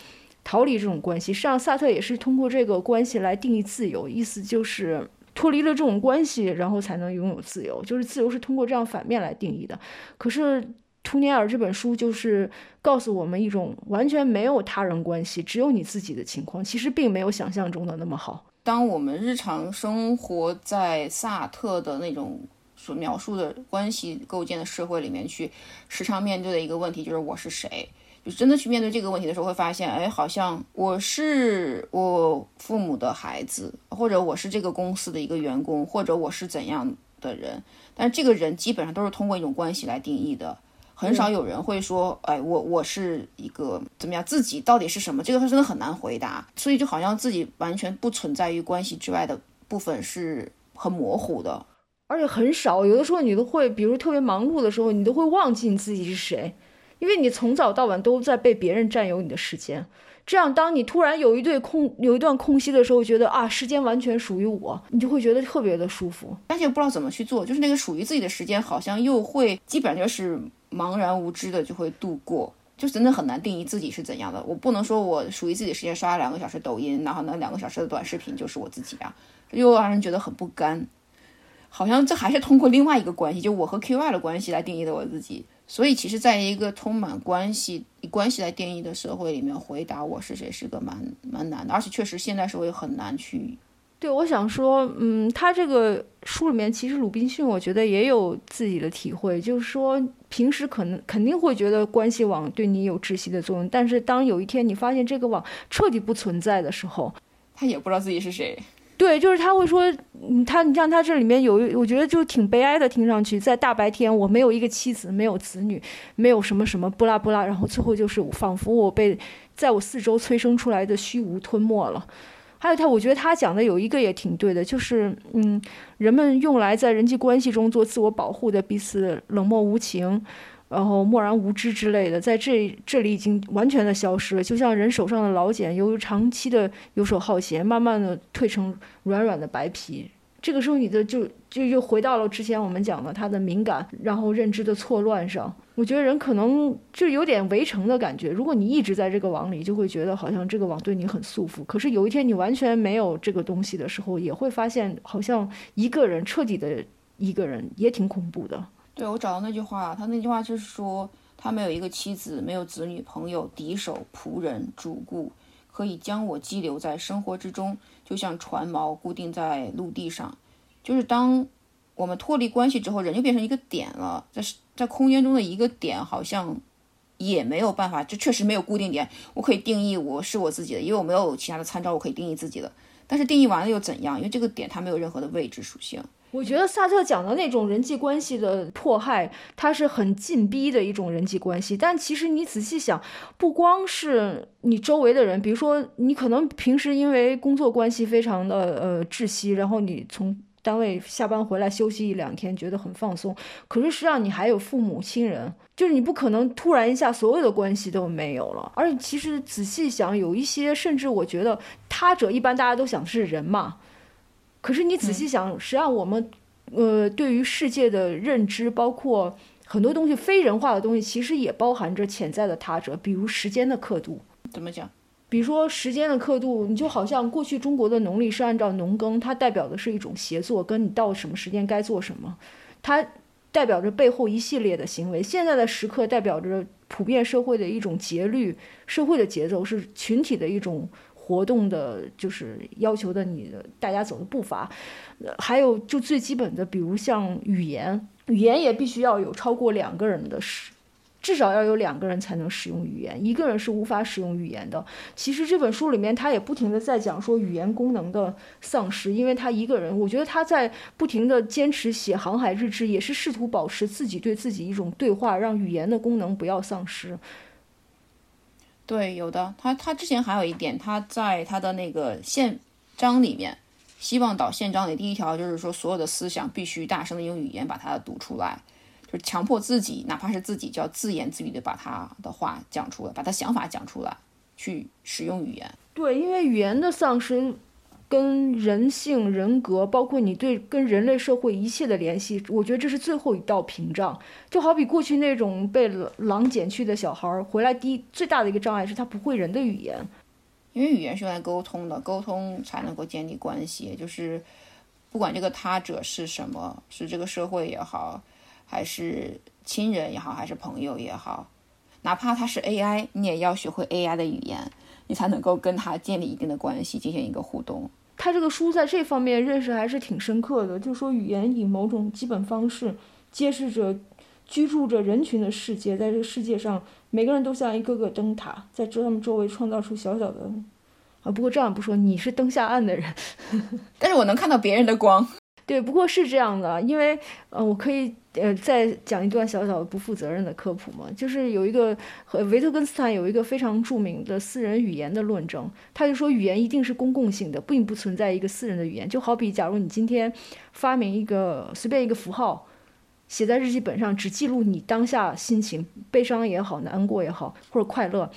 逃离这种关系。实际上，萨特也是通过这个关系来定义自由，意思就是脱离了这种关系，然后才能拥有自由。就是自由是通过这样反面来定义的。可是图尼尔这本书就是告诉我们一种完全没有他人关系，只有你自己的情况，其实并没有想象中的那么好。当我们日常生活在萨特的那种所描述的关系构建的社会里面去，时常面对的一个问题就是我是谁？就真的去面对这个问题的时候，会发现，哎，好像我是我父母的孩子，或者我是这个公司的一个员工，或者我是怎样的人？但是这个人基本上都是通过一种关系来定义的。很少有人会说，哎，我我是一个怎么样？自己到底是什么？这个他真的很难回答。所以就好像自己完全不存在于关系之外的部分是很模糊的，而且很少。有的时候你都会，比如特别忙碌的时候，你都会忘记你自己是谁，因为你从早到晚都在被别人占有你的时间。这样，当你突然有一对空有一段空隙的时候，觉得啊，时间完全属于我，你就会觉得特别的舒服，而且不知道怎么去做，就是那个属于自己的时间，好像又会基本上就是茫然无知的就会度过，就真的很难定义自己是怎样的。我不能说我属于自己的时间刷了两个小时抖音，然后那两个小时的短视频就是我自己啊，又让人觉得很不甘。好像这还是通过另外一个关系，就我和 QY 的关系来定义的我自己。所以，其实，在一个充满关系、以关系来定义的社会里面，回答我是谁是个蛮蛮难的，而且确实现代社会很难去。对，我想说，嗯，他这个书里面，其实鲁滨逊我觉得也有自己的体会，就是说，平时可能肯定会觉得关系网对你有窒息的作用，但是当有一天你发现这个网彻底不存在的时候，他也不知道自己是谁。对，就是他会说，嗯，他你像他这里面有，我觉得就挺悲哀的，听上去在大白天，我没有一个妻子，没有子女，没有什么什么不拉不拉，然后最后就是仿佛我被在我四周催生出来的虚无吞没了。还有他，我觉得他讲的有一个也挺对的，就是嗯，人们用来在人际关系中做自我保护的彼此冷漠无情。然后漠然无知之类的，在这这里已经完全的消失了，就像人手上的老茧，由于长期的游手好闲，慢慢的蜕成软软的白皮。这个时候，你的就就又回到了之前我们讲的他的敏感，然后认知的错乱上。我觉得人可能就有点围城的感觉。如果你一直在这个网里，就会觉得好像这个网对你很束缚。可是有一天你完全没有这个东西的时候，也会发现好像一个人彻底的一个人也挺恐怖的。对，我找到那句话，他那句话就是说，他没有一个妻子，没有子女、朋友、敌手、仆人、主顾，可以将我羁留在生活之中，就像船锚固定在陆地上。就是当我们脱离关系之后，人就变成一个点了，在在空间中的一个点，好像也没有办法，就确实没有固定点，我可以定义我是我自己的，因为我没有其他的参照，我可以定义自己的。但是定义完了又怎样？因为这个点它没有任何的位置属性。我觉得萨特讲的那种人际关系的迫害，它是很禁逼的一种人际关系。但其实你仔细想，不光是你周围的人，比如说你可能平时因为工作关系非常的呃窒息，然后你从单位下班回来休息一两天，觉得很放松。可是实际上你还有父母亲人，就是你不可能突然一下所有的关系都没有了。而且其实仔细想，有一些甚至我觉得他者一般大家都想是人嘛。可是你仔细想，实际上我们，呃，对于世界的认知，包括很多东西非人化的东西，其实也包含着潜在的他者，比如时间的刻度。怎么讲？比如说时间的刻度，你就好像过去中国的农历是按照农耕，它代表的是一种协作，跟你到什么时间该做什么，它代表着背后一系列的行为。现在的时刻代表着普遍社会的一种节律，社会的节奏是群体的一种。活动的就是要求的，你的大家走的步伐，还有就最基本的，比如像语言，语言也必须要有超过两个人的使，至少要有两个人才能使用语言，一个人是无法使用语言的。其实这本书里面他也不停的在讲说语言功能的丧失，因为他一个人，我觉得他在不停的坚持写航海日志，也是试图保持自己对自己一种对话，让语言的功能不要丧失。对，有的。他他之前还有一点，他在他的那个宪章里面，希望岛宪章里第一条就是说，所有的思想必须大声的用语言把它读出来。就是强迫自己，哪怕是自己，就要自言自语的把他的话讲出来，把他想法讲出来，去使用语言。对，因为语言的丧失。跟人性、人格，包括你对跟人类社会一切的联系，我觉得这是最后一道屏障。就好比过去那种被狼捡去的小孩回来，第一最大的一个障碍是他不会人的语言，因为语言是用来沟通的，沟通才能够建立关系。就是不管这个他者是什么，是这个社会也好，还是亲人也好，还是朋友也好，哪怕他是 AI，你也要学会 AI 的语言。你才能够跟他建立一定的关系，进行一个互动。他这个书在这方面认识还是挺深刻的，就说语言以某种基本方式揭示着居住着人群的世界，在这个世界上，每个人都像一个个灯塔，在他们周围创造出小小的啊。不过这样不说，你是灯下暗的人，但是我能看到别人的光。对，不过是这样的，因为呃，我可以呃再讲一段小小的不负责任的科普嘛，就是有一个和维特根斯坦有一个非常著名的私人语言的论证，他就说语言一定是公共性的，并不存在一个私人的语言。就好比假如你今天发明一个随便一个符号，写在日记本上，只记录你当下心情，悲伤也好，难过也好，或者快乐，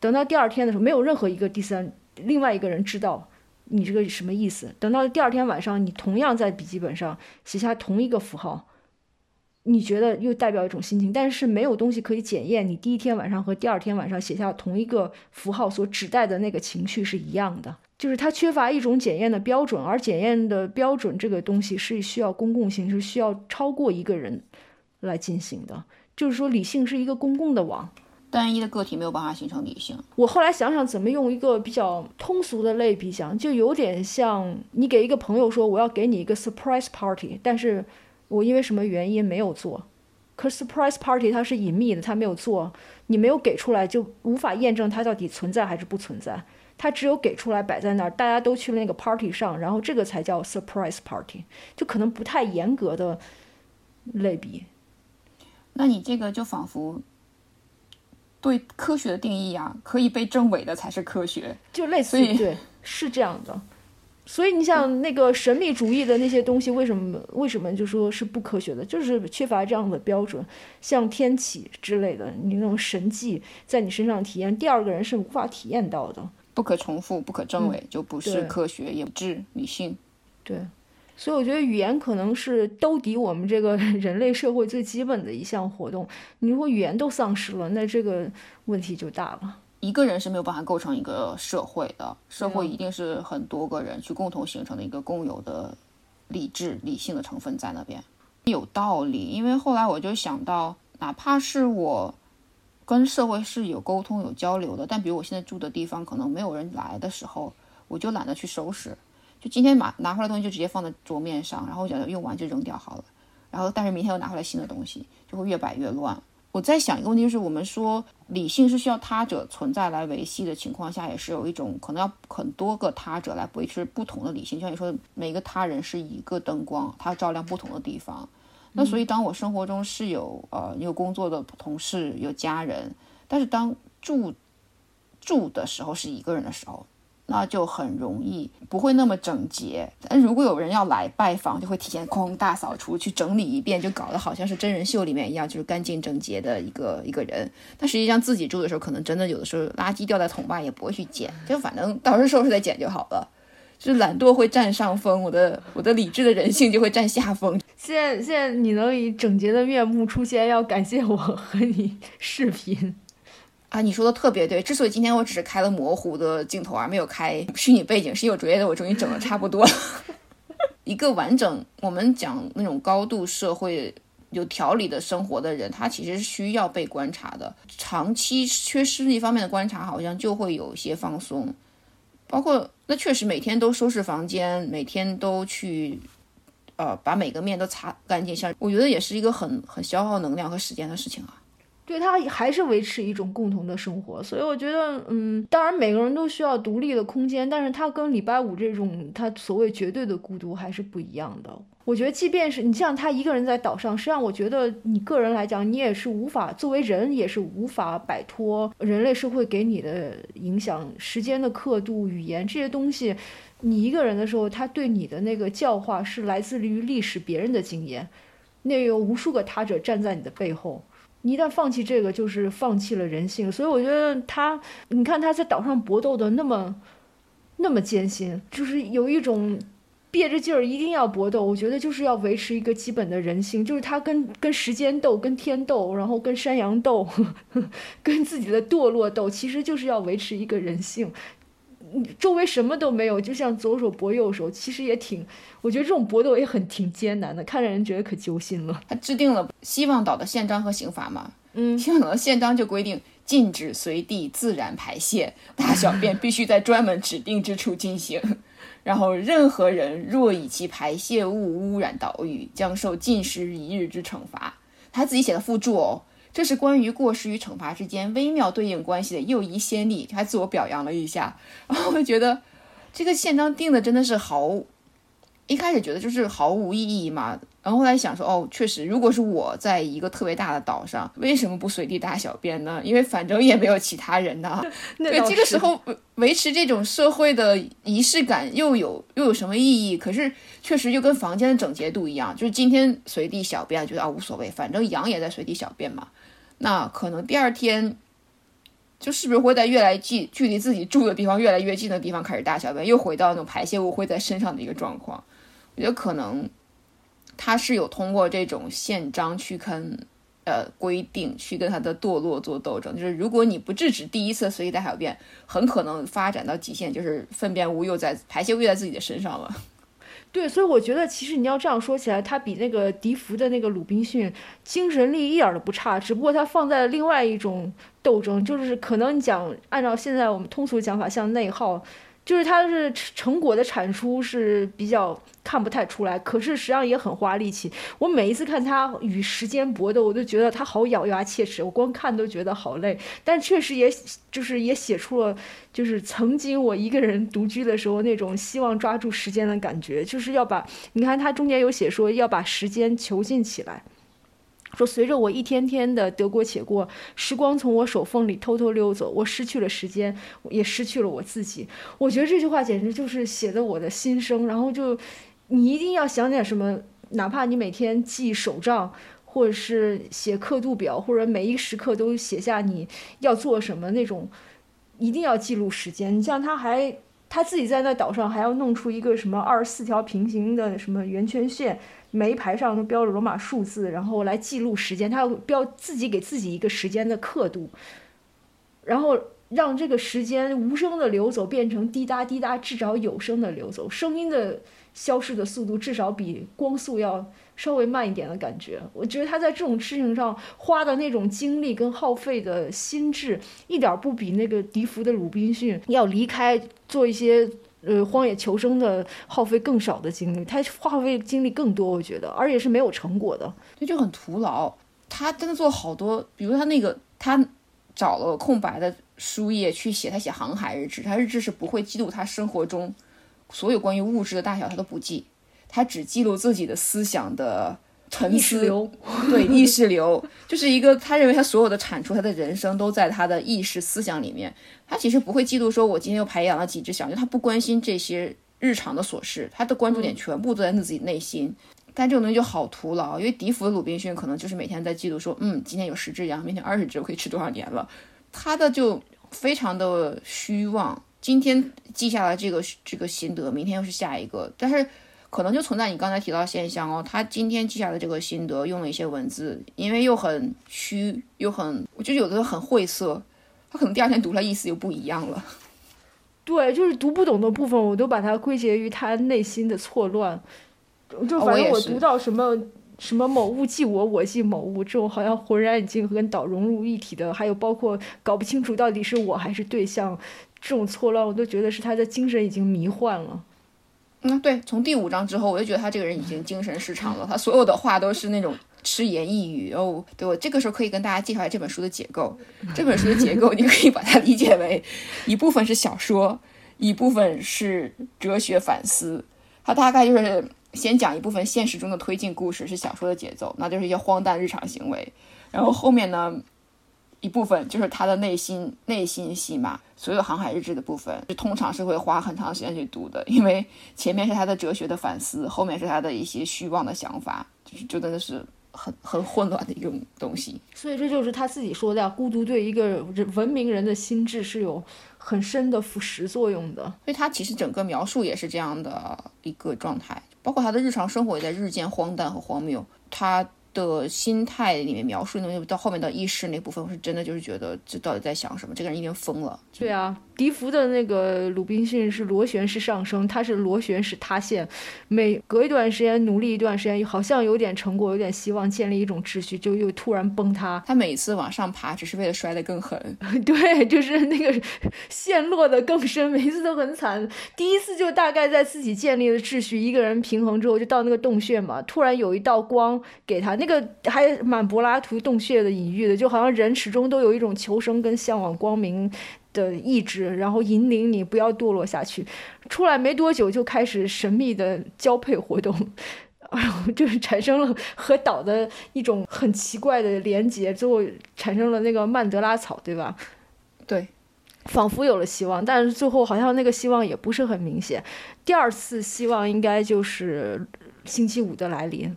等到第二天的时候，没有任何一个第三另外一个人知道。你这个什么意思？等到第二天晚上，你同样在笔记本上写下同一个符号，你觉得又代表一种心情，但是没有东西可以检验你第一天晚上和第二天晚上写下同一个符号所指代的那个情绪是一样的，就是它缺乏一种检验的标准，而检验的标准这个东西是需要公共性，是需要超过一个人来进行的，就是说理性是一个公共的网。单一的个体没有办法形成理性。我后来想想，怎么用一个比较通俗的类比讲，就有点像你给一个朋友说我要给你一个 surprise party，但是我因为什么原因没有做。可 surprise party 它是隐秘的，它没有做，你没有给出来，就无法验证它到底存在还是不存在。它只有给出来摆在那儿，大家都去了那个 party 上，然后这个才叫 surprise party，就可能不太严格的类比。那你这个就仿佛。对科学的定义啊，可以被证伪的才是科学，就类似于对，是这样的。所以你想那个神秘主义的那些东西，为什么为什么就说是不科学的？就是缺乏这样的标准，像天启之类的，你那种神迹在你身上体验，第二个人是无法体验到的，不可重复、不可证伪，就不是科学，也不是理性。对。所以我觉得语言可能是兜底我们这个人类社会最基本的一项活动。你如果语言都丧失了，那这个问题就大了。一个人是没有办法构成一个社会的，社会一定是很多个人去共同形成的一个共有的理智、理性的成分在那边。有道理，因为后来我就想到，哪怕是我跟社会是有沟通、有交流的，但比如我现在住的地方可能没有人来的时候，我就懒得去收拾。就今天拿拿回来东西就直接放在桌面上，然后想用完就扔掉好了。然后但是明天又拿回来新的东西，就会越摆越乱。我在想一个问题，就是我们说理性是需要他者存在来维系的情况下，也是有一种可能要很多个他者来维持不同的理性。就像你说的，每个他人是一个灯光，它照亮不同的地方。那所以当我生活中是有呃有工作的同事有家人，但是当住住的时候是一个人的时候。那就很容易不会那么整洁，但如果有人要来拜访，就会提前哐大扫除，去整理一遍，就搞得好像是真人秀里面一样，就是干净整洁的一个一个人。但实际上自己住的时候，可能真的有的时候垃圾掉在桶外也不会去捡，就反正到时候收拾再捡就好了。就懒惰会占上风，我的我的理智的人性就会占下风。现在现在你能以整洁的面目出现，要感谢我和你视频。啊，你说的特别对。之所以今天我只是开了模糊的镜头而没有开虚拟背景，是因为我觉得我终于整的差不多了。一个完整，我们讲那种高度社会有条理的生活的人，他其实是需要被观察的。长期缺失一方面的观察，好像就会有一些放松。包括那确实每天都收拾房间，每天都去呃把每个面都擦干净，像我觉得也是一个很很消耗能量和时间的事情啊。对他还是维持一种共同的生活，所以我觉得，嗯，当然每个人都需要独立的空间，但是他跟礼拜五这种他所谓绝对的孤独还是不一样的。我觉得，即便是你像他一个人在岛上，实际上我觉得你个人来讲，你也是无法作为人也是无法摆脱人类社会给你的影响，时间的刻度、语言这些东西，你一个人的时候，他对你的那个教化是来自于历史别人的经验。那有无数个他者站在你的背后。你一旦放弃这个，就是放弃了人性。所以我觉得他，你看他在岛上搏斗的那么那么艰辛，就是有一种憋着劲儿一定要搏斗。我觉得就是要维持一个基本的人性，就是他跟跟时间斗，跟天斗，然后跟山羊斗，跟自己的堕落斗，其实就是要维持一个人性。周围什么都没有，就像左手搏右手，其实也挺，我觉得这种搏斗也很挺艰难的，看着人觉得可揪心了。他制定了希望岛的宪章和刑罚嘛，嗯，希望岛的宪章就规定禁止随地自然排泄，大小便必须在专门指定之处进行，然后任何人若以其排泄物污染岛屿，将受禁食一日之惩罚。他自己写的附注哦。这是关于过失与惩罚之间微妙对应关系的又一先例，还自我表扬了一下。然后我就觉得，这个宪章定的真的是毫，一开始觉得就是毫无意义嘛。然后后来想说，哦，确实，如果是我在一个特别大的岛上，为什么不随地大小便呢？因为反正也没有其他人呢。对，这个时候维持这种社会的仪式感又有又有什么意义？可是确实就跟房间的整洁度一样，就是今天随地小便，觉得啊无所谓，反正羊也在随地小便嘛。那可能第二天，就是不是会在越来近距离自己住的地方越来越近的地方开始大小便，又回到那种排泄物会在身上的一个状况。我觉得可能他是有通过这种宪章去跟呃规定去跟他的堕落做斗争。就是如果你不制止第一次随地大小便，很可能发展到极限，就是粪便物又在排泄物又在自己的身上了。对，所以我觉得其实你要这样说起来，他比那个笛福的那个鲁滨逊精神力一点都不差，只不过他放在了另外一种斗争，就是可能你讲按照现在我们通俗讲法，像内耗。就是它是成果的产出是比较看不太出来，可是实际上也很花力气。我每一次看他与时间搏斗，我都觉得他好咬牙切齿，我光看都觉得好累。但确实也就是也写出了，就是曾经我一个人独居的时候那种希望抓住时间的感觉，就是要把你看他中间有写说要把时间囚禁起来。说随着我一天天的得过且过，时光从我手缝里偷偷溜走，我失去了时间，也失去了我自己。我觉得这句话简直就是写的我的心声。然后就，你一定要想点什么，哪怕你每天记手账，或者是写刻度表，或者每一时刻都写下你要做什么那种，一定要记录时间。你像他还他自己在那岛上还要弄出一个什么二十四条平行的什么圆圈线。每一排上都标着罗马数字，然后来记录时间。他要标自己给自己一个时间的刻度，然后让这个时间无声的流走，变成滴答滴答，至少有声的流走。声音的消失的速度至少比光速要稍微慢一点的感觉。我觉得他在这种事情上花的那种精力跟耗费的心智，一点不比那个笛福的鲁滨逊要离开做一些。呃，荒野求生的耗费更少的精力，他耗费精力更多，我觉得，而且是没有成果的，这就很徒劳。他真的做好多，比如他那个，他找了空白的书页去写，他写航海日志，他日志是不会记录他生活中所有关于物质的大小，他都不记，他只记录自己的思想的。沉思流，对意识流，就是一个他认为他所有的产出，他的人生都在他的意识思想里面。他其实不会嫉妒说，我今天又培养了几只小牛，他不关心这些日常的琐事，他的关注点全部都在自己内心。但这种东西就好徒劳，因为笛福的鲁滨逊可能就是每天在嫉妒说，嗯，今天有十只羊，明天二十只，我可以吃多少年了。他的就非常的虚妄，今天记下了这个这个心得，明天又是下一个，但是。可能就存在你刚才提到现象哦，他今天记下的这个心得用了一些文字，因为又很虚又很，我觉得有的很晦涩，他可能第二天读出来意思又不一样了。对，就是读不懂的部分，我都把它归结于他内心的错乱。就反正我读到什么什么某物即我，我即某物这种，好像浑然已经跟岛融入一体的，还有包括搞不清楚到底是我还是对象这种错乱，我都觉得是他的精神已经迷幻了。嗯，对，从第五章之后，我就觉得他这个人已经精神失常了。他所有的话都是那种痴言呓语哦。对我这个时候可以跟大家介绍一下这本书的结构。这本书的结构，你可以把它理解为一部分是小说，一部分是哲学反思。它大概就是先讲一部分现实中的推进故事，是小说的节奏，那就是一些荒诞日常行为。然后后面呢，一部分就是他的内心内心戏码。所有航海日志的部分，就通常是会花很长时间去读的，因为前面是他的哲学的反思，后面是他的一些虚妄的想法，就是就真的是很很混乱的一种东西。所以这就是他自己说的，孤独对一个人文明人的心智是有很深的腐蚀作用的。所以他其实整个描述也是这样的一个状态，包括他的日常生活也在日渐荒诞和荒谬。他。的心态里面描述的东西，到后面的意识那部分，我是真的就是觉得这到底在想什么？这个人一定疯了。对啊，笛福的那个鲁滨逊是螺旋式上升，他是螺旋式塌陷，每隔一段时间努力一段时间，好像有点成果，有点希望建立一种秩序，就又突然崩塌。他每次往上爬，只是为了摔得更狠。对，就是那个陷落的更深，每一次都很惨。第一次就大概在自己建立了秩序，一个人平衡之后，就到那个洞穴嘛，突然有一道光给他。那个还蛮柏拉图洞穴的隐喻的，就好像人始终都有一种求生跟向往光明的意志，然后引领你不要堕落下去。出来没多久就开始神秘的交配活动，然后就是产生了和岛的一种很奇怪的连接，最后产生了那个曼德拉草，对吧？对，仿佛有了希望，但是最后好像那个希望也不是很明显。第二次希望应该就是星期五的来临。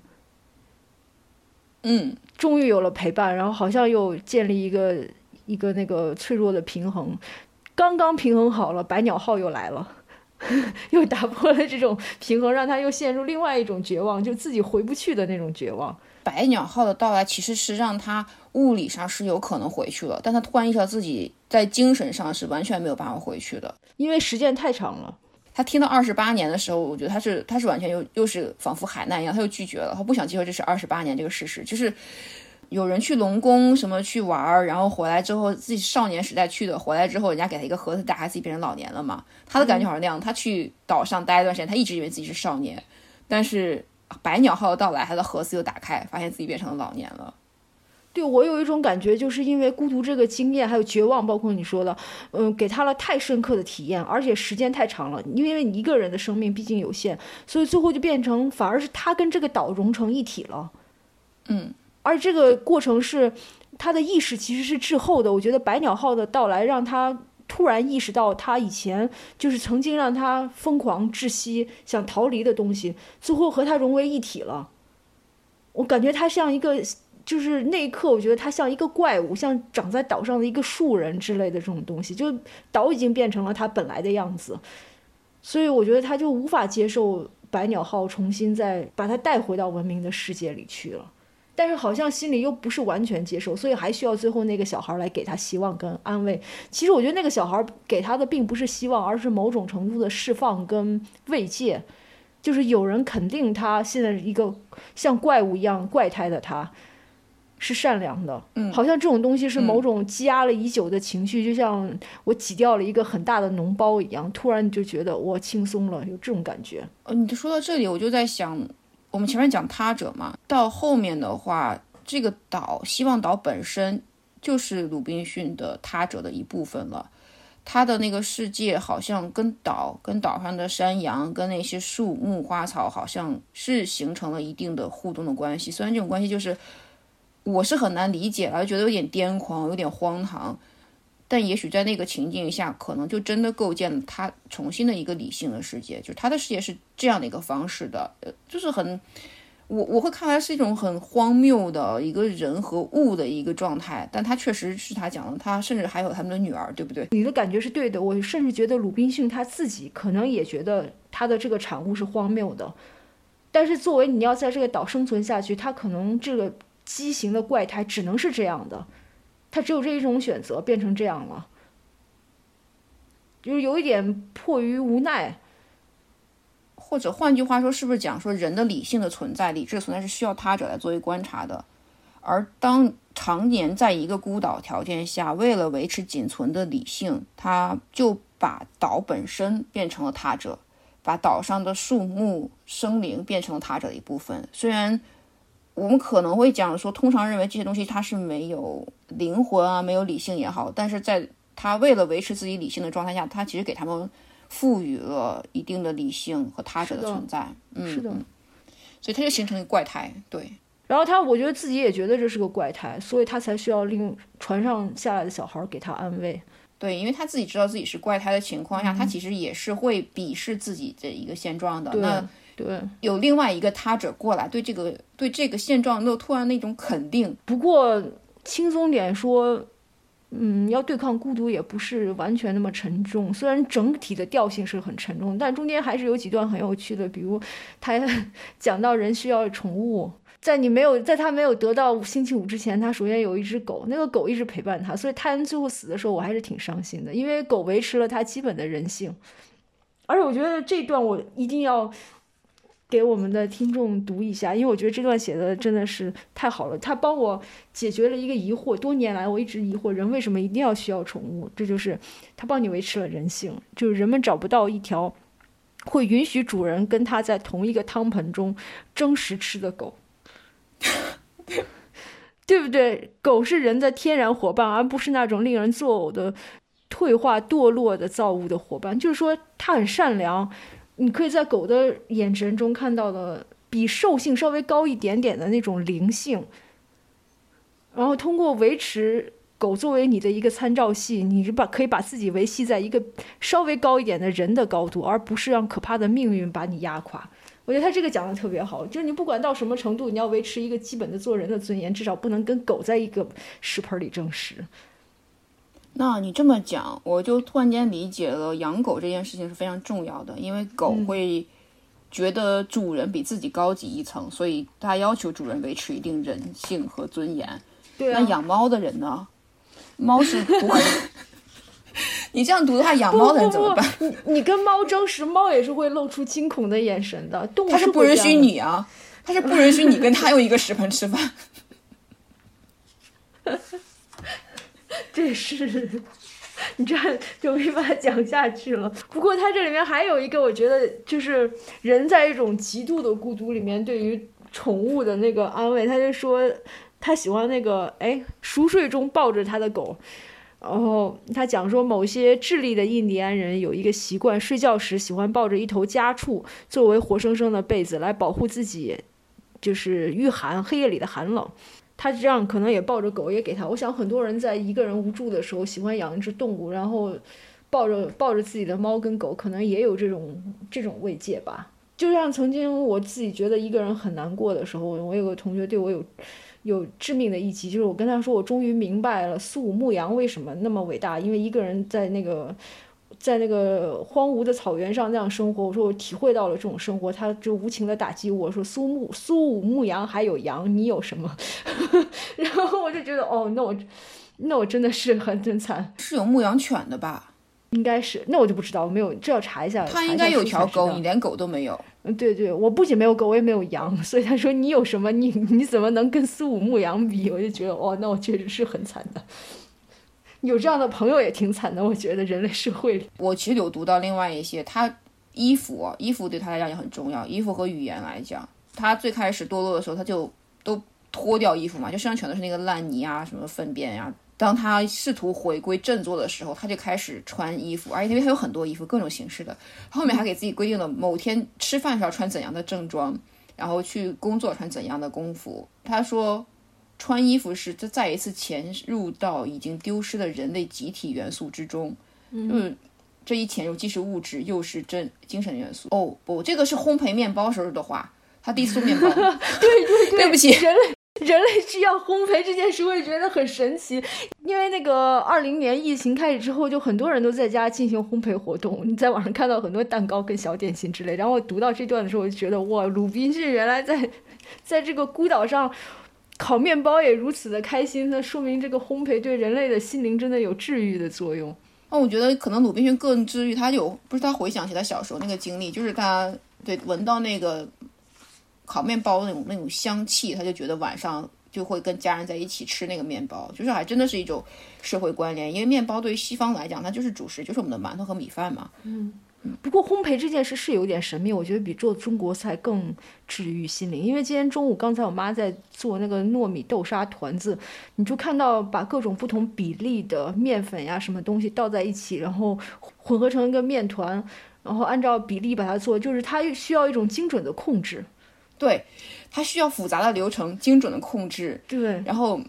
嗯，终于有了陪伴，然后好像又建立一个一个那个脆弱的平衡，刚刚平衡好了，百鸟号又来了，又打破了这种平衡，让他又陷入另外一种绝望，就自己回不去的那种绝望。百鸟号的到来其实是让他物理上是有可能回去了，但他突然意识到自己在精神上是完全没有办法回去的，因为时间太长了。他听到二十八年的时候，我觉得他是他是完全又又是仿佛海难一样，他又拒绝了，他不想接受这是二十八年这个事实。就是有人去龙宫什么去玩儿，然后回来之后自己少年时代去的，回来之后人家给他一个盒子，打开自己变成老年了嘛。他的感觉好像那样，他去岛上待一段时间，他一直以为自己是少年，但是百鸟号的到来，他的盒子又打开，发现自己变成了老年了。对我有一种感觉，就是因为孤独这个经验，还有绝望，包括你说的，嗯，给他了太深刻的体验，而且时间太长了。因为你一个人的生命毕竟有限，所以最后就变成反而是他跟这个岛融成一体了。嗯，而这个过程是他的意识其实是滞后的。我觉得百鸟号的到来让他突然意识到，他以前就是曾经让他疯狂窒息、想逃离的东西，最后和他融为一体了。我感觉他像一个。就是那一刻，我觉得他像一个怪物，像长在岛上的一个树人之类的这种东西，就岛已经变成了他本来的样子，所以我觉得他就无法接受百鸟号重新再把他带回到文明的世界里去了，但是好像心里又不是完全接受，所以还需要最后那个小孩来给他希望跟安慰。其实我觉得那个小孩给他的并不是希望，而是某种程度的释放跟慰藉，就是有人肯定他现在一个像怪物一样怪胎的他。是善良的，嗯，好像这种东西是某种积压了已久的情绪，就像我挤掉了一个很大的脓包一样，突然就觉得我轻松了，有这种感觉。呃，你说到这里，我就在想，我们前面讲他者嘛，到后面的话，这个岛希望岛本身就是鲁滨逊的他者的一部分了，他的那个世界好像跟岛、跟岛上的山羊、跟那些树木花草，好像是形成了一定的互动的关系，虽然这种关系就是。我是很难理解了，觉得有点癫狂，有点荒唐，但也许在那个情境下，可能就真的构建了他重新的一个理性的世界，就是他的世界是这样的一个方式的，呃，就是很，我我会看来是一种很荒谬的一个人和物的一个状态，但他确实是他讲的，他甚至还有他们的女儿，对不对？你的感觉是对的，我甚至觉得鲁滨逊他自己可能也觉得他的这个产物是荒谬的，但是作为你要在这个岛生存下去，他可能这个。畸形的怪胎只能是这样的，他只有这一种选择，变成这样了，就是有一点迫于无奈，或者换句话说，是不是讲说人的理性的存在、理智存在是需要他者来作为观察的？而当常年在一个孤岛条件下，为了维持仅存的理性，他就把岛本身变成了他者，把岛上的树木生灵变成了他者的一部分，虽然。我们可能会讲说，通常认为这些东西它是没有灵魂啊，没有理性也好，但是在他为了维持自己理性的状态下，他其实给他们赋予了一定的理性和他者的存在。嗯，是的，所以他就形成一个怪胎。对，然后他我觉得自己也觉得这是个怪胎，所以他才需要令船上下来的小孩给他安慰。对，因为他自己知道自己是怪胎的情况下，他其实也是会鄙视自己的一个现状的。那对，有另外一个他者过来，对这个对这个现状又突然那种肯定。不过轻松点说，嗯，要对抗孤独也不是完全那么沉重。虽然整体的调性是很沉重，但中间还是有几段很有趣的，比如他 讲到人需要宠物。在你没有在他没有得到星期五之前，他首先有一只狗，那个狗一直陪伴他，所以泰恩最后死的时候，我还是挺伤心的，因为狗维持了他基本的人性。而且我觉得这段我一定要给我们的听众读一下，因为我觉得这段写的真的是太好了，他帮我解决了一个疑惑，多年来我一直疑惑人为什么一定要需要宠物，这就是他帮你维持了人性，就是人们找不到一条会允许主人跟他在同一个汤盆中争食吃的狗。对不对？狗是人的天然伙伴，而不是那种令人作呕的、退化堕落的造物的伙伴。就是说，它很善良。你可以在狗的眼神中看到的比兽性稍微高一点点的那种灵性。然后，通过维持狗作为你的一个参照系，你是把可以把自己维系在一个稍微高一点的人的高度，而不是让可怕的命运把你压垮。我觉得他这个讲的特别好，就是你不管到什么程度，你要维持一个基本的做人的尊严，至少不能跟狗在一个食盆里争食。那你这么讲，我就突然间理解了养狗这件事情是非常重要的，因为狗会觉得主人比自己高级一层，所以它要求主人维持一定人性和尊严。对啊。那养猫的人呢？猫是不会。你这样读的话，养猫的人怎么办？你你跟猫争食，猫也是会露出惊恐的眼神的。动物它是不允许你啊，它是不允许你跟它用一个食盆吃饭。这是，你这样就没法讲下去了。不过它这里面还有一个，我觉得就是人在一种极度的孤独里面，对于宠物的那个安慰，他就说他喜欢那个哎熟睡中抱着他的狗。然后他讲说，某些智利的印第安人有一个习惯，睡觉时喜欢抱着一头家畜作为活生生的被子来保护自己，就是御寒黑夜里的寒冷。他这样可能也抱着狗也给他。我想很多人在一个人无助的时候喜欢养一只动物，然后抱着抱着自己的猫跟狗，可能也有这种这种慰藉吧。就像曾经我自己觉得一个人很难过的时候，我有个同学对我有。有致命的一击，就是我跟他说，我终于明白了苏武牧羊为什么那么伟大，因为一个人在那个，在那个荒芜的草原上那样生活。我说我体会到了这种生活，他就无情的打击我说苏牧苏武牧羊还有羊，你有什么？然后我就觉得哦，那我那我真的是很真惨，是有牧羊犬的吧？应该是，那我就不知道，没有，这要查一下。他应该有条狗，你连狗都没有。嗯，对对，我不仅没有狗，我也没有羊，所以他说你有什么？你你怎么能跟苏武牧羊比？我就觉得，哦，那我确实是很惨的。有这样的朋友也挺惨的，我觉得人类社会里。我其实有读到另外一些，他衣服，衣服对他来讲也很重要。衣服和语言来讲，他最开始堕落的时候，他就都脱掉衣服嘛，就身上全都是那个烂泥啊，什么粪便呀。当他试图回归振作的时候，他就开始穿衣服，而且因为他有很多衣服，各种形式的。后面还给自己规定了某天吃饭时要穿怎样的正装，然后去工作穿怎样的工服。他说，穿衣服是这再一次潜入到已经丢失的人类集体元素之中。嗯，这一潜入既是物质又是真精神元素。哦不，这个是烘焙面包时候的话。他第一次面包。对对对，对不起，人类。人类需要烘焙这件事，我也觉得很神奇。因为那个二零年疫情开始之后，就很多人都在家进行烘焙活动。你在网上看到很多蛋糕跟小点心之类。然后我读到这段的时候，我就觉得哇，鲁滨逊原来在在这个孤岛上烤面包也如此的开心，那说明这个烘焙对人类的心灵真的有治愈的作用。那我觉得可能鲁滨逊更治愈，他有不是他回想起他小时候那个经历，就是他对闻到那个。烤面包那种那种香气，他就觉得晚上就会跟家人在一起吃那个面包，就是还真的是一种社会关联。因为面包对于西方来讲，它就是主食，就是我们的馒头和米饭嘛。嗯，不过烘焙这件事是有点神秘，我觉得比做中国菜更治愈心灵。因为今天中午刚才我妈在做那个糯米豆沙团子，你就看到把各种不同比例的面粉呀什么东西倒在一起，然后混合成一个面团，然后按照比例把它做，就是它需要一种精准的控制。对，它需要复杂的流程、精准的控制，对，然后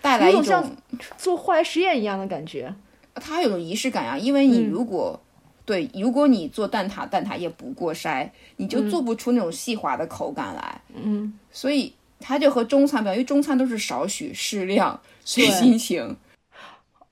带来一种像做化学实验一样的感觉。它还有种仪式感呀，因为你如果、对，如果你做蛋挞，蛋挞液不过筛，你就做不出那种细滑的口感来。嗯，所以它就和中餐不一样，因为中餐都是少许适量，随心情。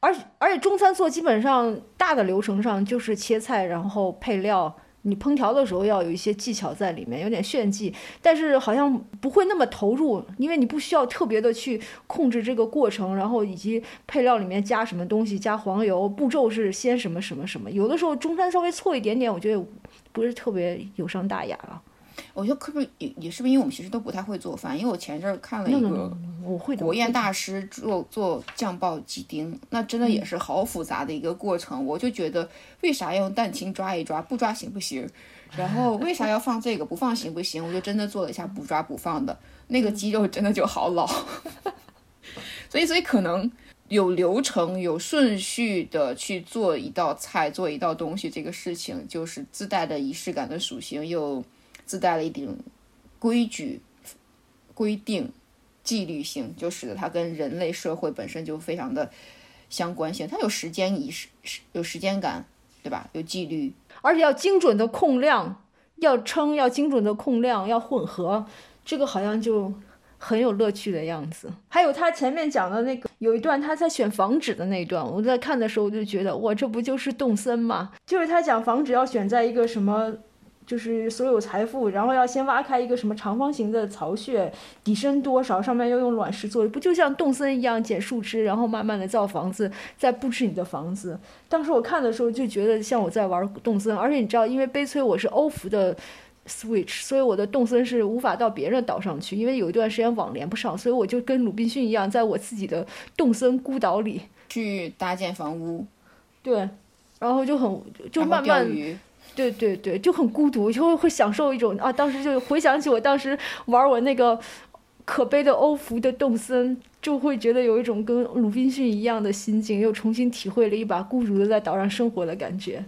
而而且中餐做基本上大的流程上就是切菜，然后配料。你烹调的时候要有一些技巧在里面，有点炫技，但是好像不会那么投入，因为你不需要特别的去控制这个过程，然后以及配料里面加什么东西，加黄油，步骤是先什么什么什么。有的时候中餐稍微错一点点，我觉得不是特别有伤大雅了。我觉得可不也也是不是因为我们其实都不太会做饭，因为我前阵儿看了一个 no, no, 我会的。国宴大师做做酱爆鸡丁，那真的也是好复杂的一个过程。我就觉得为啥要用蛋清抓一抓，不抓行不行？然后为啥要放这个，不放行不行？我就真的做了一下不抓不放的，那个鸡肉真的就好老。所以，所以可能有流程、有顺序的去做一道菜、做一道东西，这个事情就是自带的仪式感的属性，又自带了一定规矩、规定、纪律性，就使得它跟人类社会本身就非常的相关性。它有时间仪式，有时间感，对吧？有纪律，而且要精准的控量，要称，要精准的控量，要混合，这个好像就很有乐趣的样子。还有他前面讲的那个，有一段他在选房址的那一段，我在看的时候我就觉得，哇，这不就是动森吗？就是他讲房址要选在一个什么。就是所有财富，然后要先挖开一个什么长方形的巢穴，底深多少，上面要用卵石做，不就像动森一样捡树枝，然后慢慢的造房子，再布置你的房子。当时我看的时候就觉得像我在玩动森，而且你知道，因为悲催我是欧服的 Switch，所以我的动森是无法到别人岛上去，因为有一段时间网连不上，所以我就跟鲁滨逊一样，在我自己的动森孤岛里去搭建房屋，对，然后就很就慢慢。对对对，就很孤独，就会会享受一种啊，当时就回想起我当时玩我那个可悲的欧服的动森，就会觉得有一种跟鲁滨逊一样的心境，又重新体会了一把孤独的在岛上生活的感觉。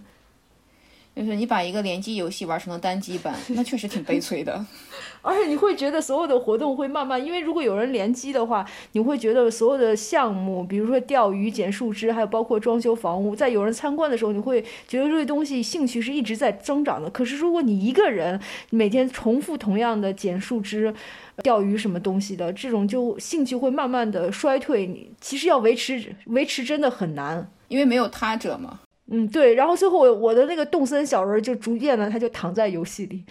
就是你把一个联机游戏玩成了单机版，那确实挺悲催的。而且你会觉得所有的活动会慢慢，因为如果有人联机的话，你会觉得所有的项目，比如说钓鱼、捡树枝，还有包括装修房屋，在有人参观的时候，你会觉得这些东西兴趣是一直在增长的。可是如果你一个人每天重复同样的捡树枝、钓鱼什么东西的，这种就兴趣会慢慢的衰退。你其实要维持维持真的很难。因为没有他者嘛。嗯，对，然后最后我我的那个动森小人就逐渐的他就躺在游戏里，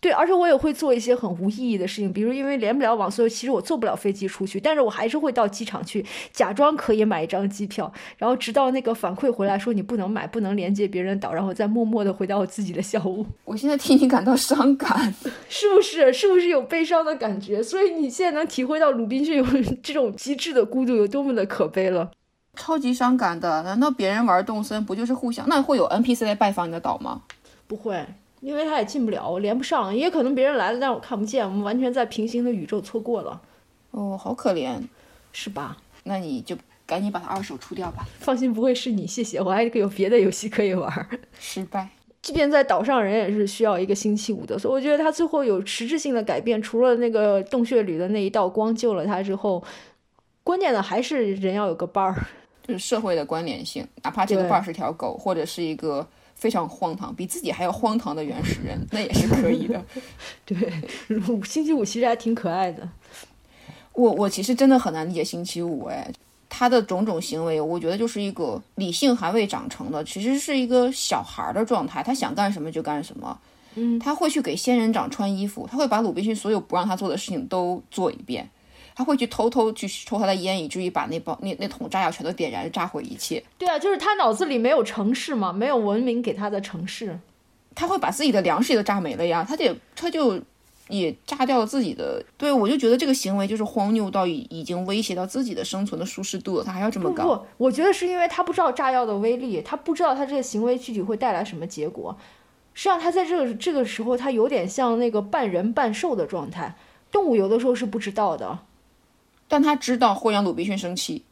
对，而且我也会做一些很无意义的事情，比如因为连不了网，所以其实我坐不了飞机出去，但是我还是会到机场去假装可以买一张机票，然后直到那个反馈回来说你不能买，不能连接别人岛，然后再默默的回到我自己的小屋，我现在替你感到伤感，是不是？是不是有悲伤的感觉？所以你现在能体会到鲁滨逊有 这种极致的孤独有多么的可悲了。超级伤感的。难道别人玩动森不就是互相？那会有 NPC 来拜访你的岛吗？不会，因为他也进不了，我连不上，也可能别人来了，但我看不见，我们完全在平行的宇宙错过了，哦，好可怜。是吧？那你就赶紧把它二手出掉吧。放心，不会是你，谢谢，我还有别的游戏可以玩儿。失败。即便在岛上，人也是需要一个星期五的，所以我觉得他最后有实质性的改变，除了那个洞穴里的那一道光救了他之后，关键的还是人要有个伴儿。就是社会的关联性，哪怕这个对伴儿是条狗，或者是一个非常荒唐、比自己还要荒唐的原始人，那也是可以的。对，星期五其实还挺可爱的。我我其实真的很难理解星期五，哎，他的种种行为，我觉得就是一个理性还未长成的，其实是一个小孩儿的状态，他想干什么就干什么。嗯，他会去给仙人掌穿衣服，他会把鲁滨逊所有不让他做的事情都做一遍，他会去偷偷去抽他的烟，以至于把那包那那桶炸药全都点燃，炸毁一切。对啊，就是他脑子里没有城市嘛，没有文明给他的城市。他会把自己的粮食也都炸没了呀，他得他就也炸掉了自己的。对我就觉得这个行为就是荒谬到已已经威胁到自己的生存的舒适度了，他还要这么搞。不不，我觉得是因为他不知道炸药的威力，他不知道他这个行为具体会带来什么结果。实际上，他在这个这个时候，他有点像那个半人半兽的状态。动物有的时候是不知道的，但他知道会让鲁滨逊生气，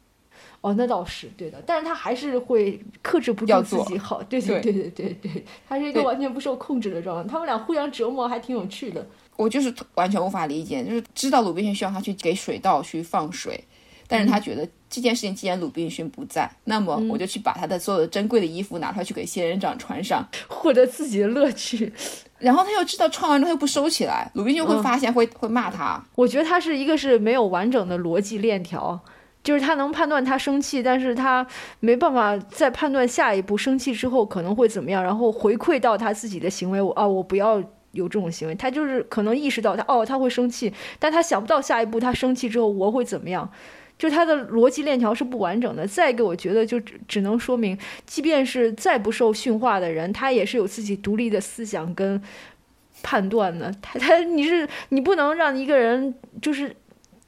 哦，那倒是对的，但是他还是会克制不住自己好。对对对对对对，他是一个完全不受控制的状态。他们俩互相折磨，还挺有趣的。我就是完全无法理解，就是知道鲁滨逊需要他去给水稻去放水，但是他觉得这件事情既然鲁滨逊不在，那么我就去把他的所有的珍贵的衣服拿出来去给仙人掌穿上，获得自己的乐趣。然后他又知道穿完之后又不收起来，鲁滨逊会发现会会骂他。我觉得他是一个是没有完整的逻辑链条。就是他能判断他生气，但是他没办法再判断下一步生气之后可能会怎么样，然后回馈到他自己的行为。我啊，我不要有这种行为。他就是可能意识到他哦，他会生气，但他想不到下一步他生气之后我会怎么样。就他的逻辑链条是不完整的。再一个，我觉得就只只能说明，即便是再不受驯化的人，他也是有自己独立的思想跟判断的。他他你是你不能让一个人就是。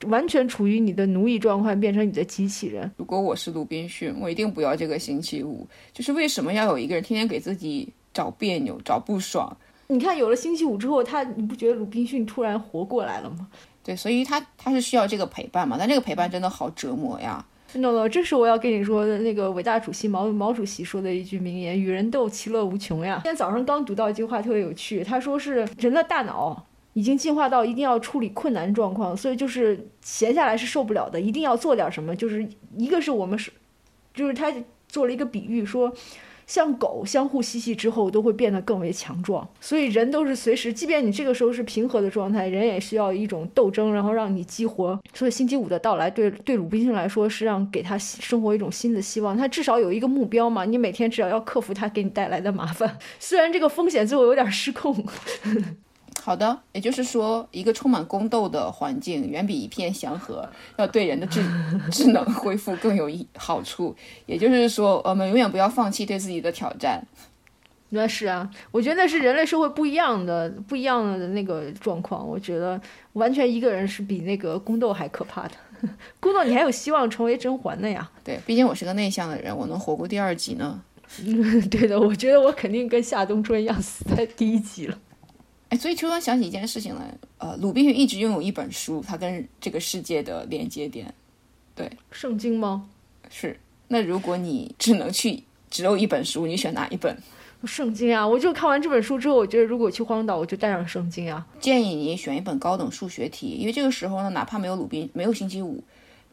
完全处于你的奴役状况，变成你的机器人。如果我是鲁滨逊，我一定不要这个星期五。就是为什么要有一个人天天给自己找别扭、找不爽？你看，有了星期五之后，他你不觉得鲁滨逊突然活过来了吗？对，所以他他是需要这个陪伴嘛？但这个陪伴真的好折磨呀。no no，这是我要跟你说的那个伟大主席毛毛主席说的一句名言：“与人斗，其乐无穷呀。”今天早上刚读到一句话，特别有趣。他说是人的大脑。已经进化到一定要处理困难状况，所以就是闲下来是受不了的，一定要做点什么。就是一个是我们是，就是他做了一个比喻，说像狗相互嬉戏之后都会变得更为强壮。所以人都是随时，即便你这个时候是平和的状态，人也需要一种斗争，然后让你激活。所以星期五的到来对对鲁滨逊来说是让给他生活一种新的希望，他至少有一个目标嘛。你每天至少要克服他给你带来的麻烦，虽然这个风险最后有点失控。好的，也就是说，一个充满宫斗的环境，远比一片祥和 要对人的智智能恢复更有益好处。也就是说，我们永远不要放弃对自己的挑战。那是啊，我觉得那是人类社会不一样的、不一样的那个状况。我觉得完全一个人是比那个宫斗还可怕的。宫斗你还有希望成为甄嬛的呀？对，毕竟我是个内向的人，我能活过第二集呢。对的，我觉得我肯定跟夏冬春一样死在第一集了。所以突然想起一件事情来，呃，鲁滨逊一直拥有一本书，他跟这个世界的连接点，对，圣经吗？是。那如果你只能去，只有一本书，你选哪一本？圣经啊！我就看完这本书之后，我觉得如果去荒岛，我就带上圣经啊。建议你选一本高等数学题，因为这个时候呢，哪怕没有鲁滨，没有星期五，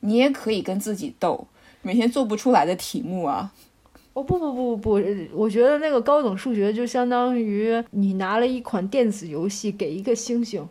你也可以跟自己斗，每天做不出来的题目啊。哦不不不不不，我觉得那个高等数学就相当于你拿了一款电子游戏给一个猩猩，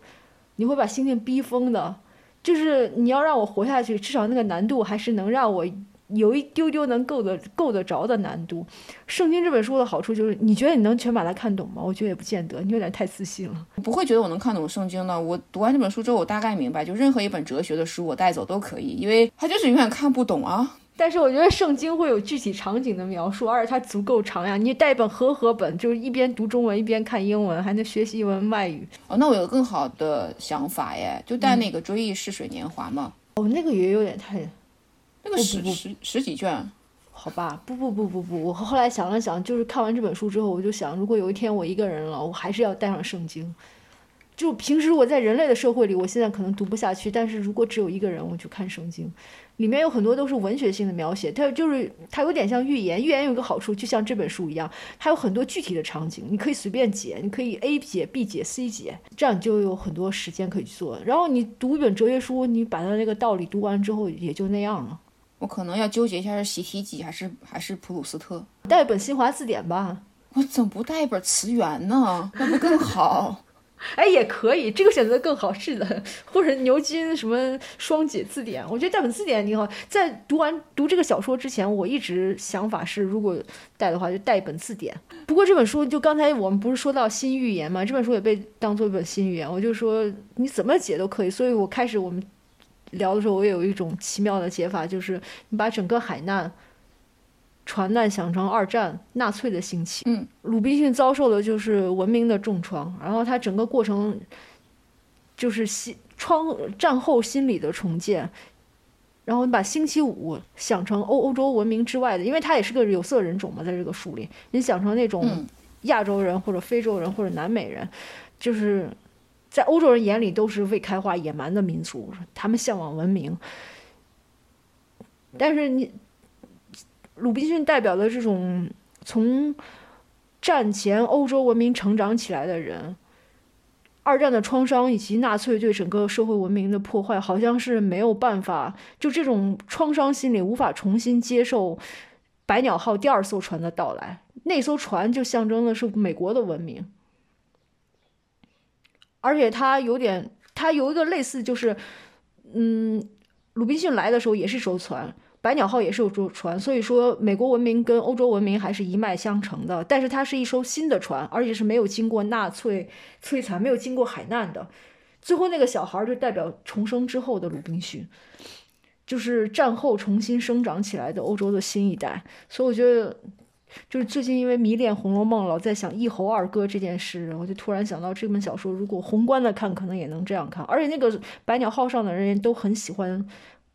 你会把猩猩逼疯的。就是你要让我活下去，至少那个难度还是能让我有一丢丢能够得够得着的难度。圣经这本书的好处就是，你觉得你能全把它看懂吗？我觉得也不见得，你有点太自信了。不会觉得我能看懂圣经的。我读完这本书之后，我大概明白，就任何一本哲学的书我带走都可以，因为它就是永远看不懂啊。但是我觉得圣经会有具体场景的描述，而且它足够长呀。你带一本和合本，就是一边读中文一边看英文，还能学习一门外语。哦，那我有个更好的想法耶，就带那个《追忆似水年华》嘛。哦，那个也有点太……那个十十十几卷，好吧？不不不不不，我后来想了想，就是看完这本书之后，我就想，如果有一天我一个人了，我还是要带上圣经。就平时我在人类的社会里，我现在可能读不下去，但是如果只有一个人，我就看圣经。里面有很多都是文学性的描写，它就是它有点像寓言。寓言有一个好处，就像这本书一样，它有很多具体的场景，你可以随便解，你可以 A 解、B 解、C 解，这样你就有很多时间可以去做。然后你读一本哲学书，你把它那个道理读完之后，也就那样了。我可能要纠结一下是习题集还是还是普鲁斯特，带本新华字典吧。我怎么不带一本词源呢？那不更好？哎，也可以，这个选择更好，是的，或者牛津什么双解字典，我觉得带本字典挺好。在读完读这个小说之前，我一直想法是，如果带的话，就带一本字典。不过这本书，就刚才我们不是说到新预言嘛，这本书也被当做一本新预言，我就说你怎么解都可以。所以我开始我们聊的时候，我也有一种奇妙的解法，就是你把整个海难。船难想成二战纳粹的兴起，嗯，鲁滨逊遭受的就是文明的重创，然后他整个过程就是心创战后心理的重建，然后你把星期五想成欧欧洲文明之外的，因为他也是个有色人种嘛，在这个书里，你想成那种亚洲人或者非洲人或者南美人，就是在欧洲人眼里都是未开化野蛮的民族，他们向往文明，但是你。鲁滨逊代表的这种从战前欧洲文明成长起来的人，二战的创伤以及纳粹对整个社会文明的破坏，好像是没有办法，就这种创伤心理无法重新接受百鸟号第二艘船的到来。那艘船就象征的是美国的文明，而且它有点，它有一个类似，就是，嗯，鲁滨逊来的时候也是艘船。百鸟号也是有艘船，所以说美国文明跟欧洲文明还是一脉相承的。但是它是一艘新的船，而且是没有经过纳粹摧残、没有经过海难的。最后那个小孩就代表重生之后的鲁滨逊，就是战后重新生长起来的欧洲的新一代。所以我觉得，就是最近因为迷恋《红楼梦》，老在想一猴二哥这件事，我就突然想到这本小说，如果宏观的看，可能也能这样看。而且那个百鸟号上的人都很喜欢。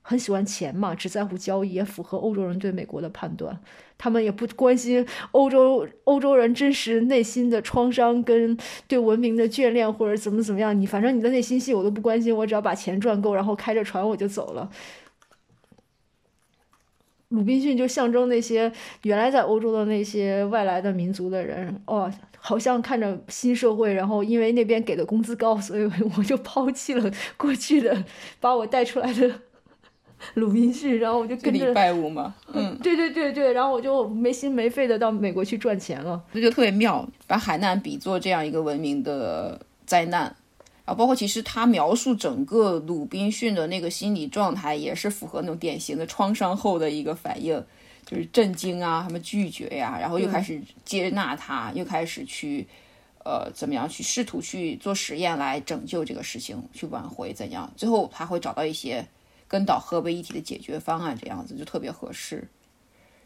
很喜欢钱嘛，只在乎交易，也符合欧洲人对美国的判断。他们也不关心欧洲欧洲人真实内心的创伤跟对文明的眷恋或者怎么怎么样。你反正你的内心戏我都不关心，我只要把钱赚够，然后开着船我就走了。鲁滨逊就象征那些原来在欧洲的那些外来的民族的人，哦，好像看着新社会，然后因为那边给的工资高，所以 我就抛弃了过去的把我带出来的。鲁滨逊，然后我就跟着礼拜五嘛，嗯，对对对对，然后我就没心没肺的到美国去赚钱了，这就特别妙，把海难比作这样一个文明的灾难，啊，包括其实他描述整个鲁滨逊的那个心理状态，也是符合那种典型的创伤后的一个反应，就是震惊啊，什么拒绝呀，然后又开始接纳他，又开始去，呃，怎么样去试图去做实验来拯救这个事情，去挽回怎样，最后他会找到一些。跟岛合为一体的解决方案，这样子就特别合适，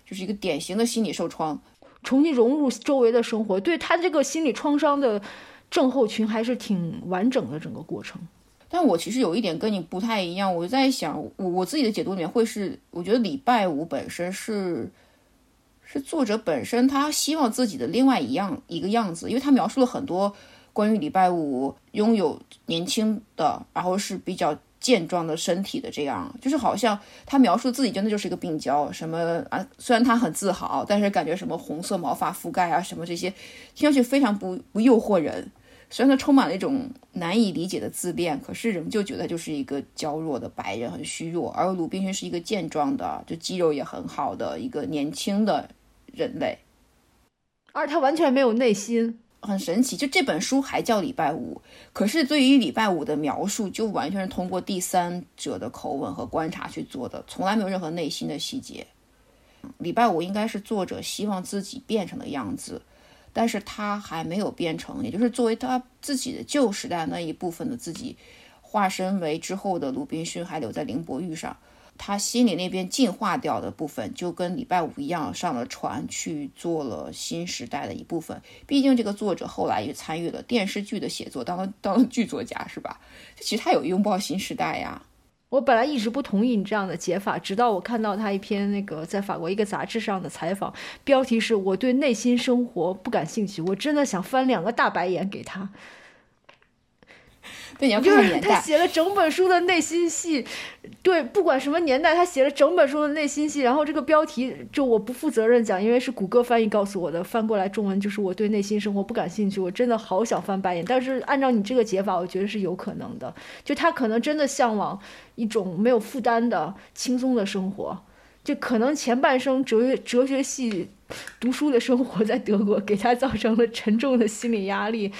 就是一个典型的心理受创，重新融入周围的生活，对他这个心理创伤的症候群还是挺完整的整个过程。但我其实有一点跟你不太一样，我在想，我我自己的解读里面会是，我觉得礼拜五本身是是作者本身他希望自己的另外一样一个样子，因为他描述了很多关于礼拜五拥有年轻的，然后是比较。健壮的身体的这样，就是好像他描述自己真的就是一个病娇，什么啊？虽然他很自豪，但是感觉什么红色毛发覆盖啊，什么这些，听上去非常不不诱惑人。虽然他充满了一种难以理解的自恋，可是仍旧觉得就是一个娇弱的白人，很虚弱。而鲁滨逊是一个健壮的，就肌肉也很好的一个年轻的人类，而他完全没有内心。很神奇，就这本书还叫礼拜五，可是对于礼拜五的描述，就完全是通过第三者的口吻和观察去做的，从来没有任何内心的细节。礼拜五应该是作者希望自己变成的样子，但是他还没有变成，也就是作为他自己的旧时代那一部分的自己，化身为之后的鲁滨逊，还留在凌波玉上。他心里那边进化掉的部分，就跟礼拜五一样，上了船去做了新时代的一部分。毕竟这个作者后来也参与了电视剧的写作，当了当了剧作家，是吧？其实他有拥抱新时代呀。我本来一直不同意你这样的解法，直到我看到他一篇那个在法国一个杂志上的采访，标题是我对内心生活不感兴趣，我真的想翻两个大白眼给他。对，你要看年代。他写了整本书的内心戏，对，不管什么年代，他写了整本书的内心戏。然后这个标题就我不负责任讲，因为是谷歌翻译告诉我的，翻过来中文就是我对内心生活不感兴趣。我真的好想翻白眼，但是按照你这个解法，我觉得是有可能的。就他可能真的向往一种没有负担的轻松的生活，就可能前半生哲学哲学系读书的生活在德国给他造成了沉重的心理压力，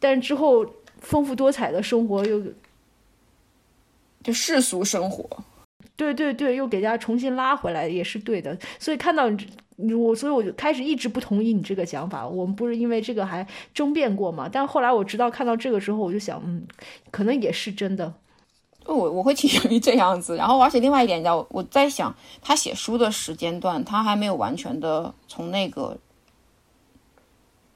但之后。丰富多彩的生活又，就世俗生活，对对对，又给大家重新拉回来也是对的。所以看到你我，所以我就开始一直不同意你这个讲法。我们不是因为这个还争辩过嘛？但后来我直到看到这个之后，我就想，嗯，可能也是真的。我我会倾向于这样子。然后，而且另外一点，叫我在想，他写书的时间段，他还没有完全的从那个。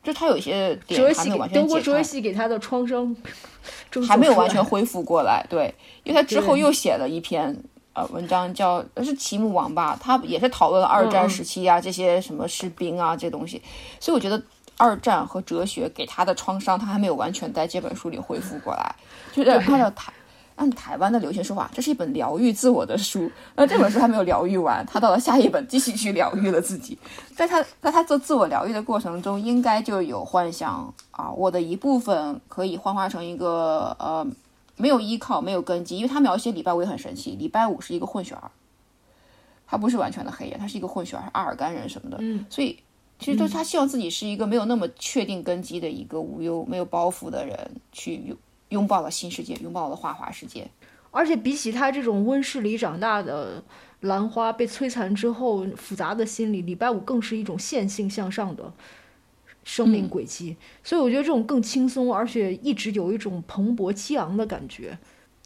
就他有一些点还没有完全德国哲学系给他的创伤 还没有完全恢复过来，对，因为他之后又写了一篇呃文章，叫是奇姆王吧，他也是讨论了二战时期啊这些什么士兵啊这东西，所以我觉得二战和哲学给他的创伤，他还没有完全在这本书里恢复过来，就是按照他。按台湾的流行说法，这是一本疗愈自我的书。那这本书还没有疗愈完，他到了下一本继续去疗愈了自己。在他在他做自我疗愈的过程中，应该就有幻想啊，我的一部分可以幻化成一个呃没有依靠、没有根基。因为他描写礼拜五也很神奇，礼拜五是一个混血儿，他不是完全的黑人，他是一个混血儿，阿尔干人什么的。嗯，所以其实都他希望自己是一个没有那么确定根基的一个无忧、没有包袱的人去。拥抱了新世界，拥抱了花花世界。而且比起他这种温室里长大的兰花被摧残之后复杂的心理，礼拜五更是一种线性向上的生命轨迹。所以我觉得这种更轻松，而且一直有一种蓬勃激昂的感觉。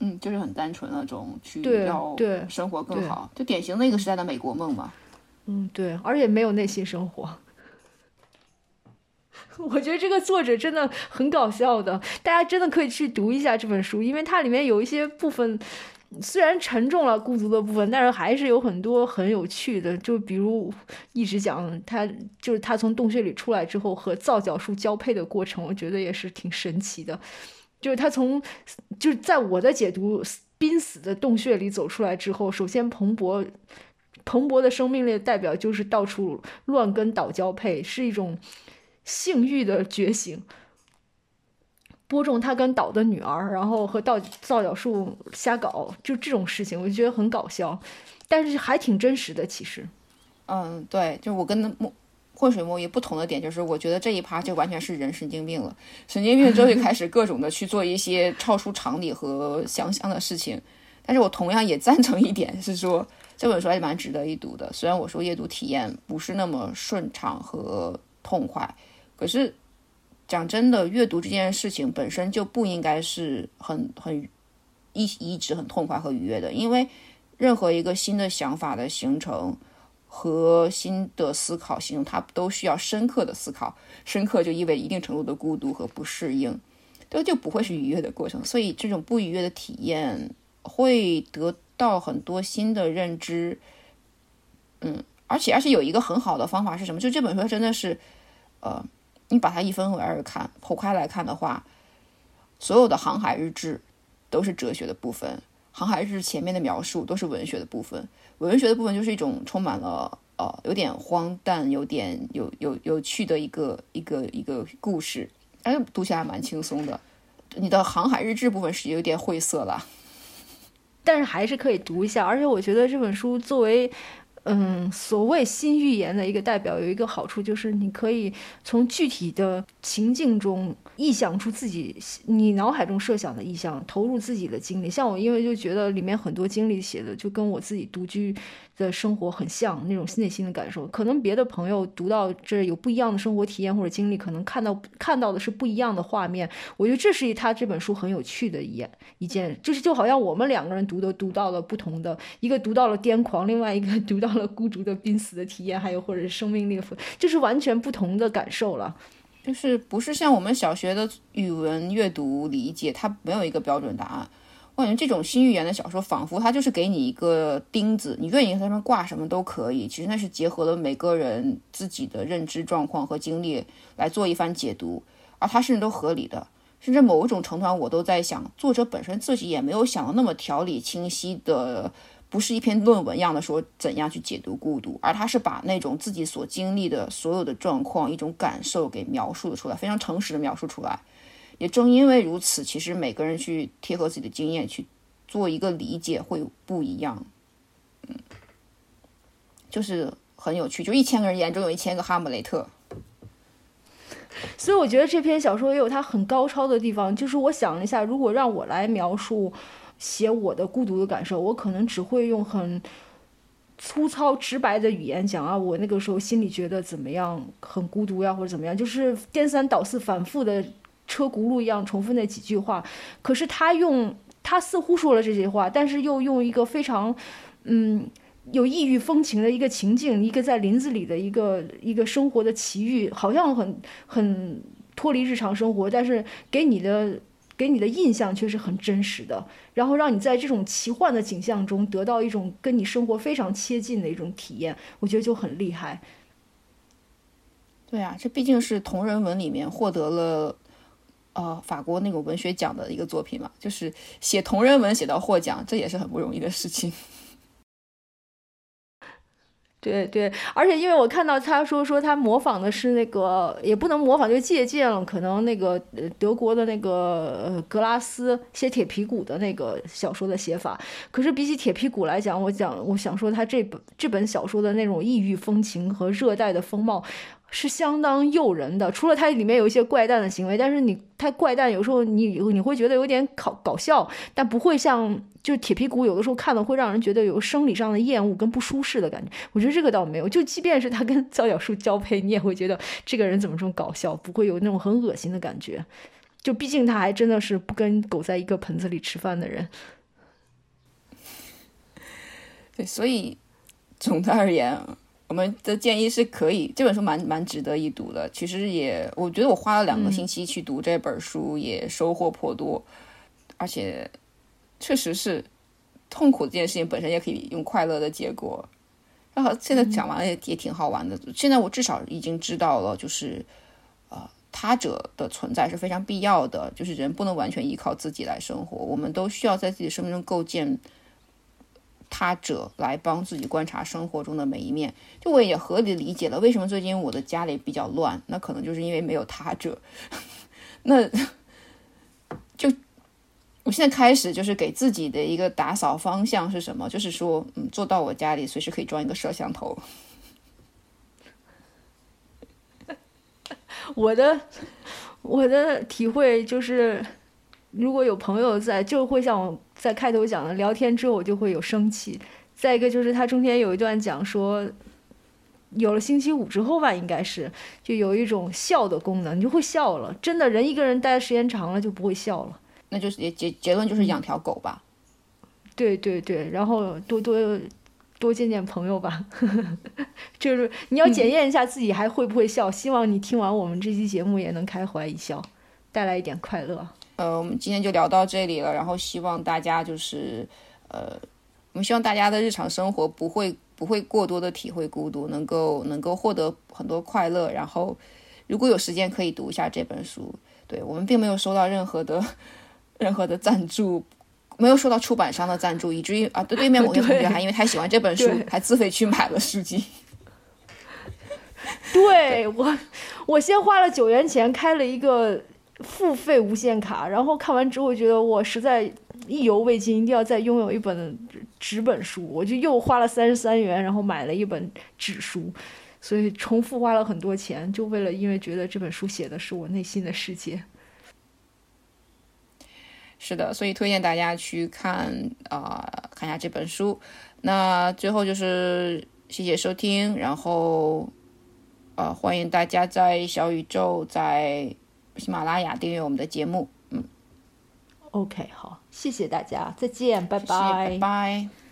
嗯，就是很单纯那种去要生活更好，就典型那个时代的美国梦嘛。嗯，对，而且没有内心生活。我觉得这个作者真的很搞笑的，大家真的可以去读一下这本书，因为它里面有一些部分虽然沉重了孤独的部分，但是还是有很多很有趣的。就比如一直讲他，就是他从洞穴里出来之后和皂角树交配的过程，我觉得也是挺神奇的。就是他从就是在我的解读，濒死的洞穴里走出来之后，首先蓬勃蓬勃的生命力代表就是到处乱跟岛交配，是一种。性欲的觉醒，播种他跟岛的女儿，然后和稻皂角树瞎搞，就这种事情，我就觉得很搞笑，但是还挺真实的。其实，嗯，对，就我跟墨浑水摸鱼不同的点，就是我觉得这一趴就完全是人神经病了，神经病之后就开始各种的去做一些超出常理和想象的事情。但是我同样也赞成一点，是说这本书还是蛮值得一读的，虽然我说阅读体验不是那么顺畅和痛快。可是，讲真的，阅读这件事情本身就不应该是很很一一直很痛快和愉悦的，因为任何一个新的想法的形成和新的思考形成，它都需要深刻的思考，深刻就意味一定程度的孤独和不适应，这就不会是愉悦的过程。所以，这种不愉悦的体验会得到很多新的认知。嗯，而且而且有一个很好的方法是什么？就这本书真的是，呃。你把它一分为二看，剖开来看的话，所有的航海日志都是哲学的部分，航海日志前面的描述都是文学的部分。文学的部分就是一种充满了呃有点荒诞、有点有有有趣的一个一个一个故事，哎，读起来蛮轻松的。你的航海日志部分是有点晦涩了，但是还是可以读一下。而且我觉得这本书作为。嗯，所谓新预言的一个代表有一个好处，就是你可以从具体的情境中臆想出自己你脑海中设想的意象，投入自己的经历。像我，因为就觉得里面很多经历写的就跟我自己独居。的生活很像那种内心的感受，可能别的朋友读到这有不一样的生活体验或者经历，可能看到看到的是不一样的画面。我觉得这是他这本书很有趣的一一件，就是就好像我们两个人读的读到了不同的，一个读到了癫狂，另外一个 读到了孤独的濒死的体验，还有或者是生命裂缝，就是完全不同的感受了。就是不是像我们小学的语文阅读理解，它没有一个标准答案。我感觉这种新寓言的小说，仿佛它就是给你一个钉子，你愿意在上面挂什么都可以。其实那是结合了每个人自己的认知状况和经历来做一番解读，而它甚至都合理的。甚至某一种程度上，我都在想，作者本身自己也没有想的那么条理清晰的，不是一篇论文样的说怎样去解读孤独，而他是把那种自己所经历的所有的状况、一种感受给描述了出来，非常诚实的描述出来。也正因为如此，其实每个人去贴合自己的经验去做一个理解会不一样，嗯，就是很有趣。就一千个人眼中有一千个哈姆雷特，所以我觉得这篇小说也有它很高超的地方。就是我想了一下，如果让我来描述写我的孤独的感受，我可能只会用很粗糙直白的语言讲啊，我那个时候心里觉得怎么样，很孤独呀，或者怎么样，就是颠三倒四、反复的。车轱辘一样重复那几句话，可是他用他似乎说了这些话，但是又用一个非常，嗯，有异域风情的一个情境，一个在林子里的一个一个生活的奇遇，好像很很脱离日常生活，但是给你的给你的印象却是很真实的，然后让你在这种奇幻的景象中得到一种跟你生活非常切近的一种体验，我觉得就很厉害。对啊，这毕竟是同人文里面获得了。呃法国那个文学奖的一个作品嘛，就是写同人文写到获奖，这也是很不容易的事情。对对，而且因为我看到他说说他模仿的是那个，也不能模仿，就借鉴了可能那个德国的那个格拉斯写铁皮鼓的那个小说的写法。可是比起铁皮鼓来讲，我讲我想说他这本这本小说的那种异域风情和热带的风貌。是相当诱人的，除了它里面有一些怪诞的行为，但是你太怪诞，有时候你你会觉得有点搞搞笑，但不会像就铁皮鼓有的时候看了会让人觉得有生理上的厌恶跟不舒适的感觉。我觉得这个倒没有，就即便是他跟造角树交配，你也会觉得这个人怎么这么搞笑，不会有那种很恶心的感觉。就毕竟他还真的是不跟狗在一个盆子里吃饭的人。对，所以总的而言。我们的建议是可以，这本书蛮蛮值得一读的。其实也，我觉得我花了两个星期去读这本书，也收获颇多。而且，确实是痛苦这件事情本身也可以用快乐的结果。然后现在讲完了也也挺好玩的。现在我至少已经知道了，就是呃，他者的存在是非常必要的。就是人不能完全依靠自己来生活，我们都需要在自己生命中构建。他者来帮自己观察生活中的每一面，就我也合理理解了为什么最近我的家里比较乱，那可能就是因为没有他者。那就我现在开始就是给自己的一个打扫方向是什么？就是说，嗯，做到我家里随时可以装一个摄像头。我的我的体会就是，如果有朋友在，就会像。在开头讲的聊天之后，我就会有生气。再一个就是他中间有一段讲说，有了星期五之后吧，应该是就有一种笑的功能，你就会笑了。真的人一个人待的时间长了就不会笑了。那就是结结结论就是养条狗吧。对对对，然后多多多见见朋友吧。就是你要检验一下自己还会不会笑。希望你听完我们这期节目也能开怀一笑，带来一点快乐。呃，我们今天就聊到这里了。然后希望大家就是，呃，我们希望大家的日常生活不会不会过多的体会孤独，能够能够获得很多快乐。然后，如果有时间可以读一下这本书。对我们并没有收到任何的 任何的赞助，没有收到出版商的赞助，以至于啊，对对面某些同学还因为太喜欢这本书，还自费去买了书籍。对我，我先花了九元钱开了一个。付费无限卡，然后看完之后觉得我实在意犹未尽，一定要再拥有一本纸本书，我就又花了三十三元，然后买了一本纸书，所以重复花了很多钱，就为了因为觉得这本书写的是我内心的世界。是的，所以推荐大家去看啊，看一下这本书。那最后就是谢谢收听，然后啊，欢迎大家在小宇宙在。喜马拉雅订阅我们的节目，嗯，OK，好，谢谢大家，再见，拜拜，拜拜。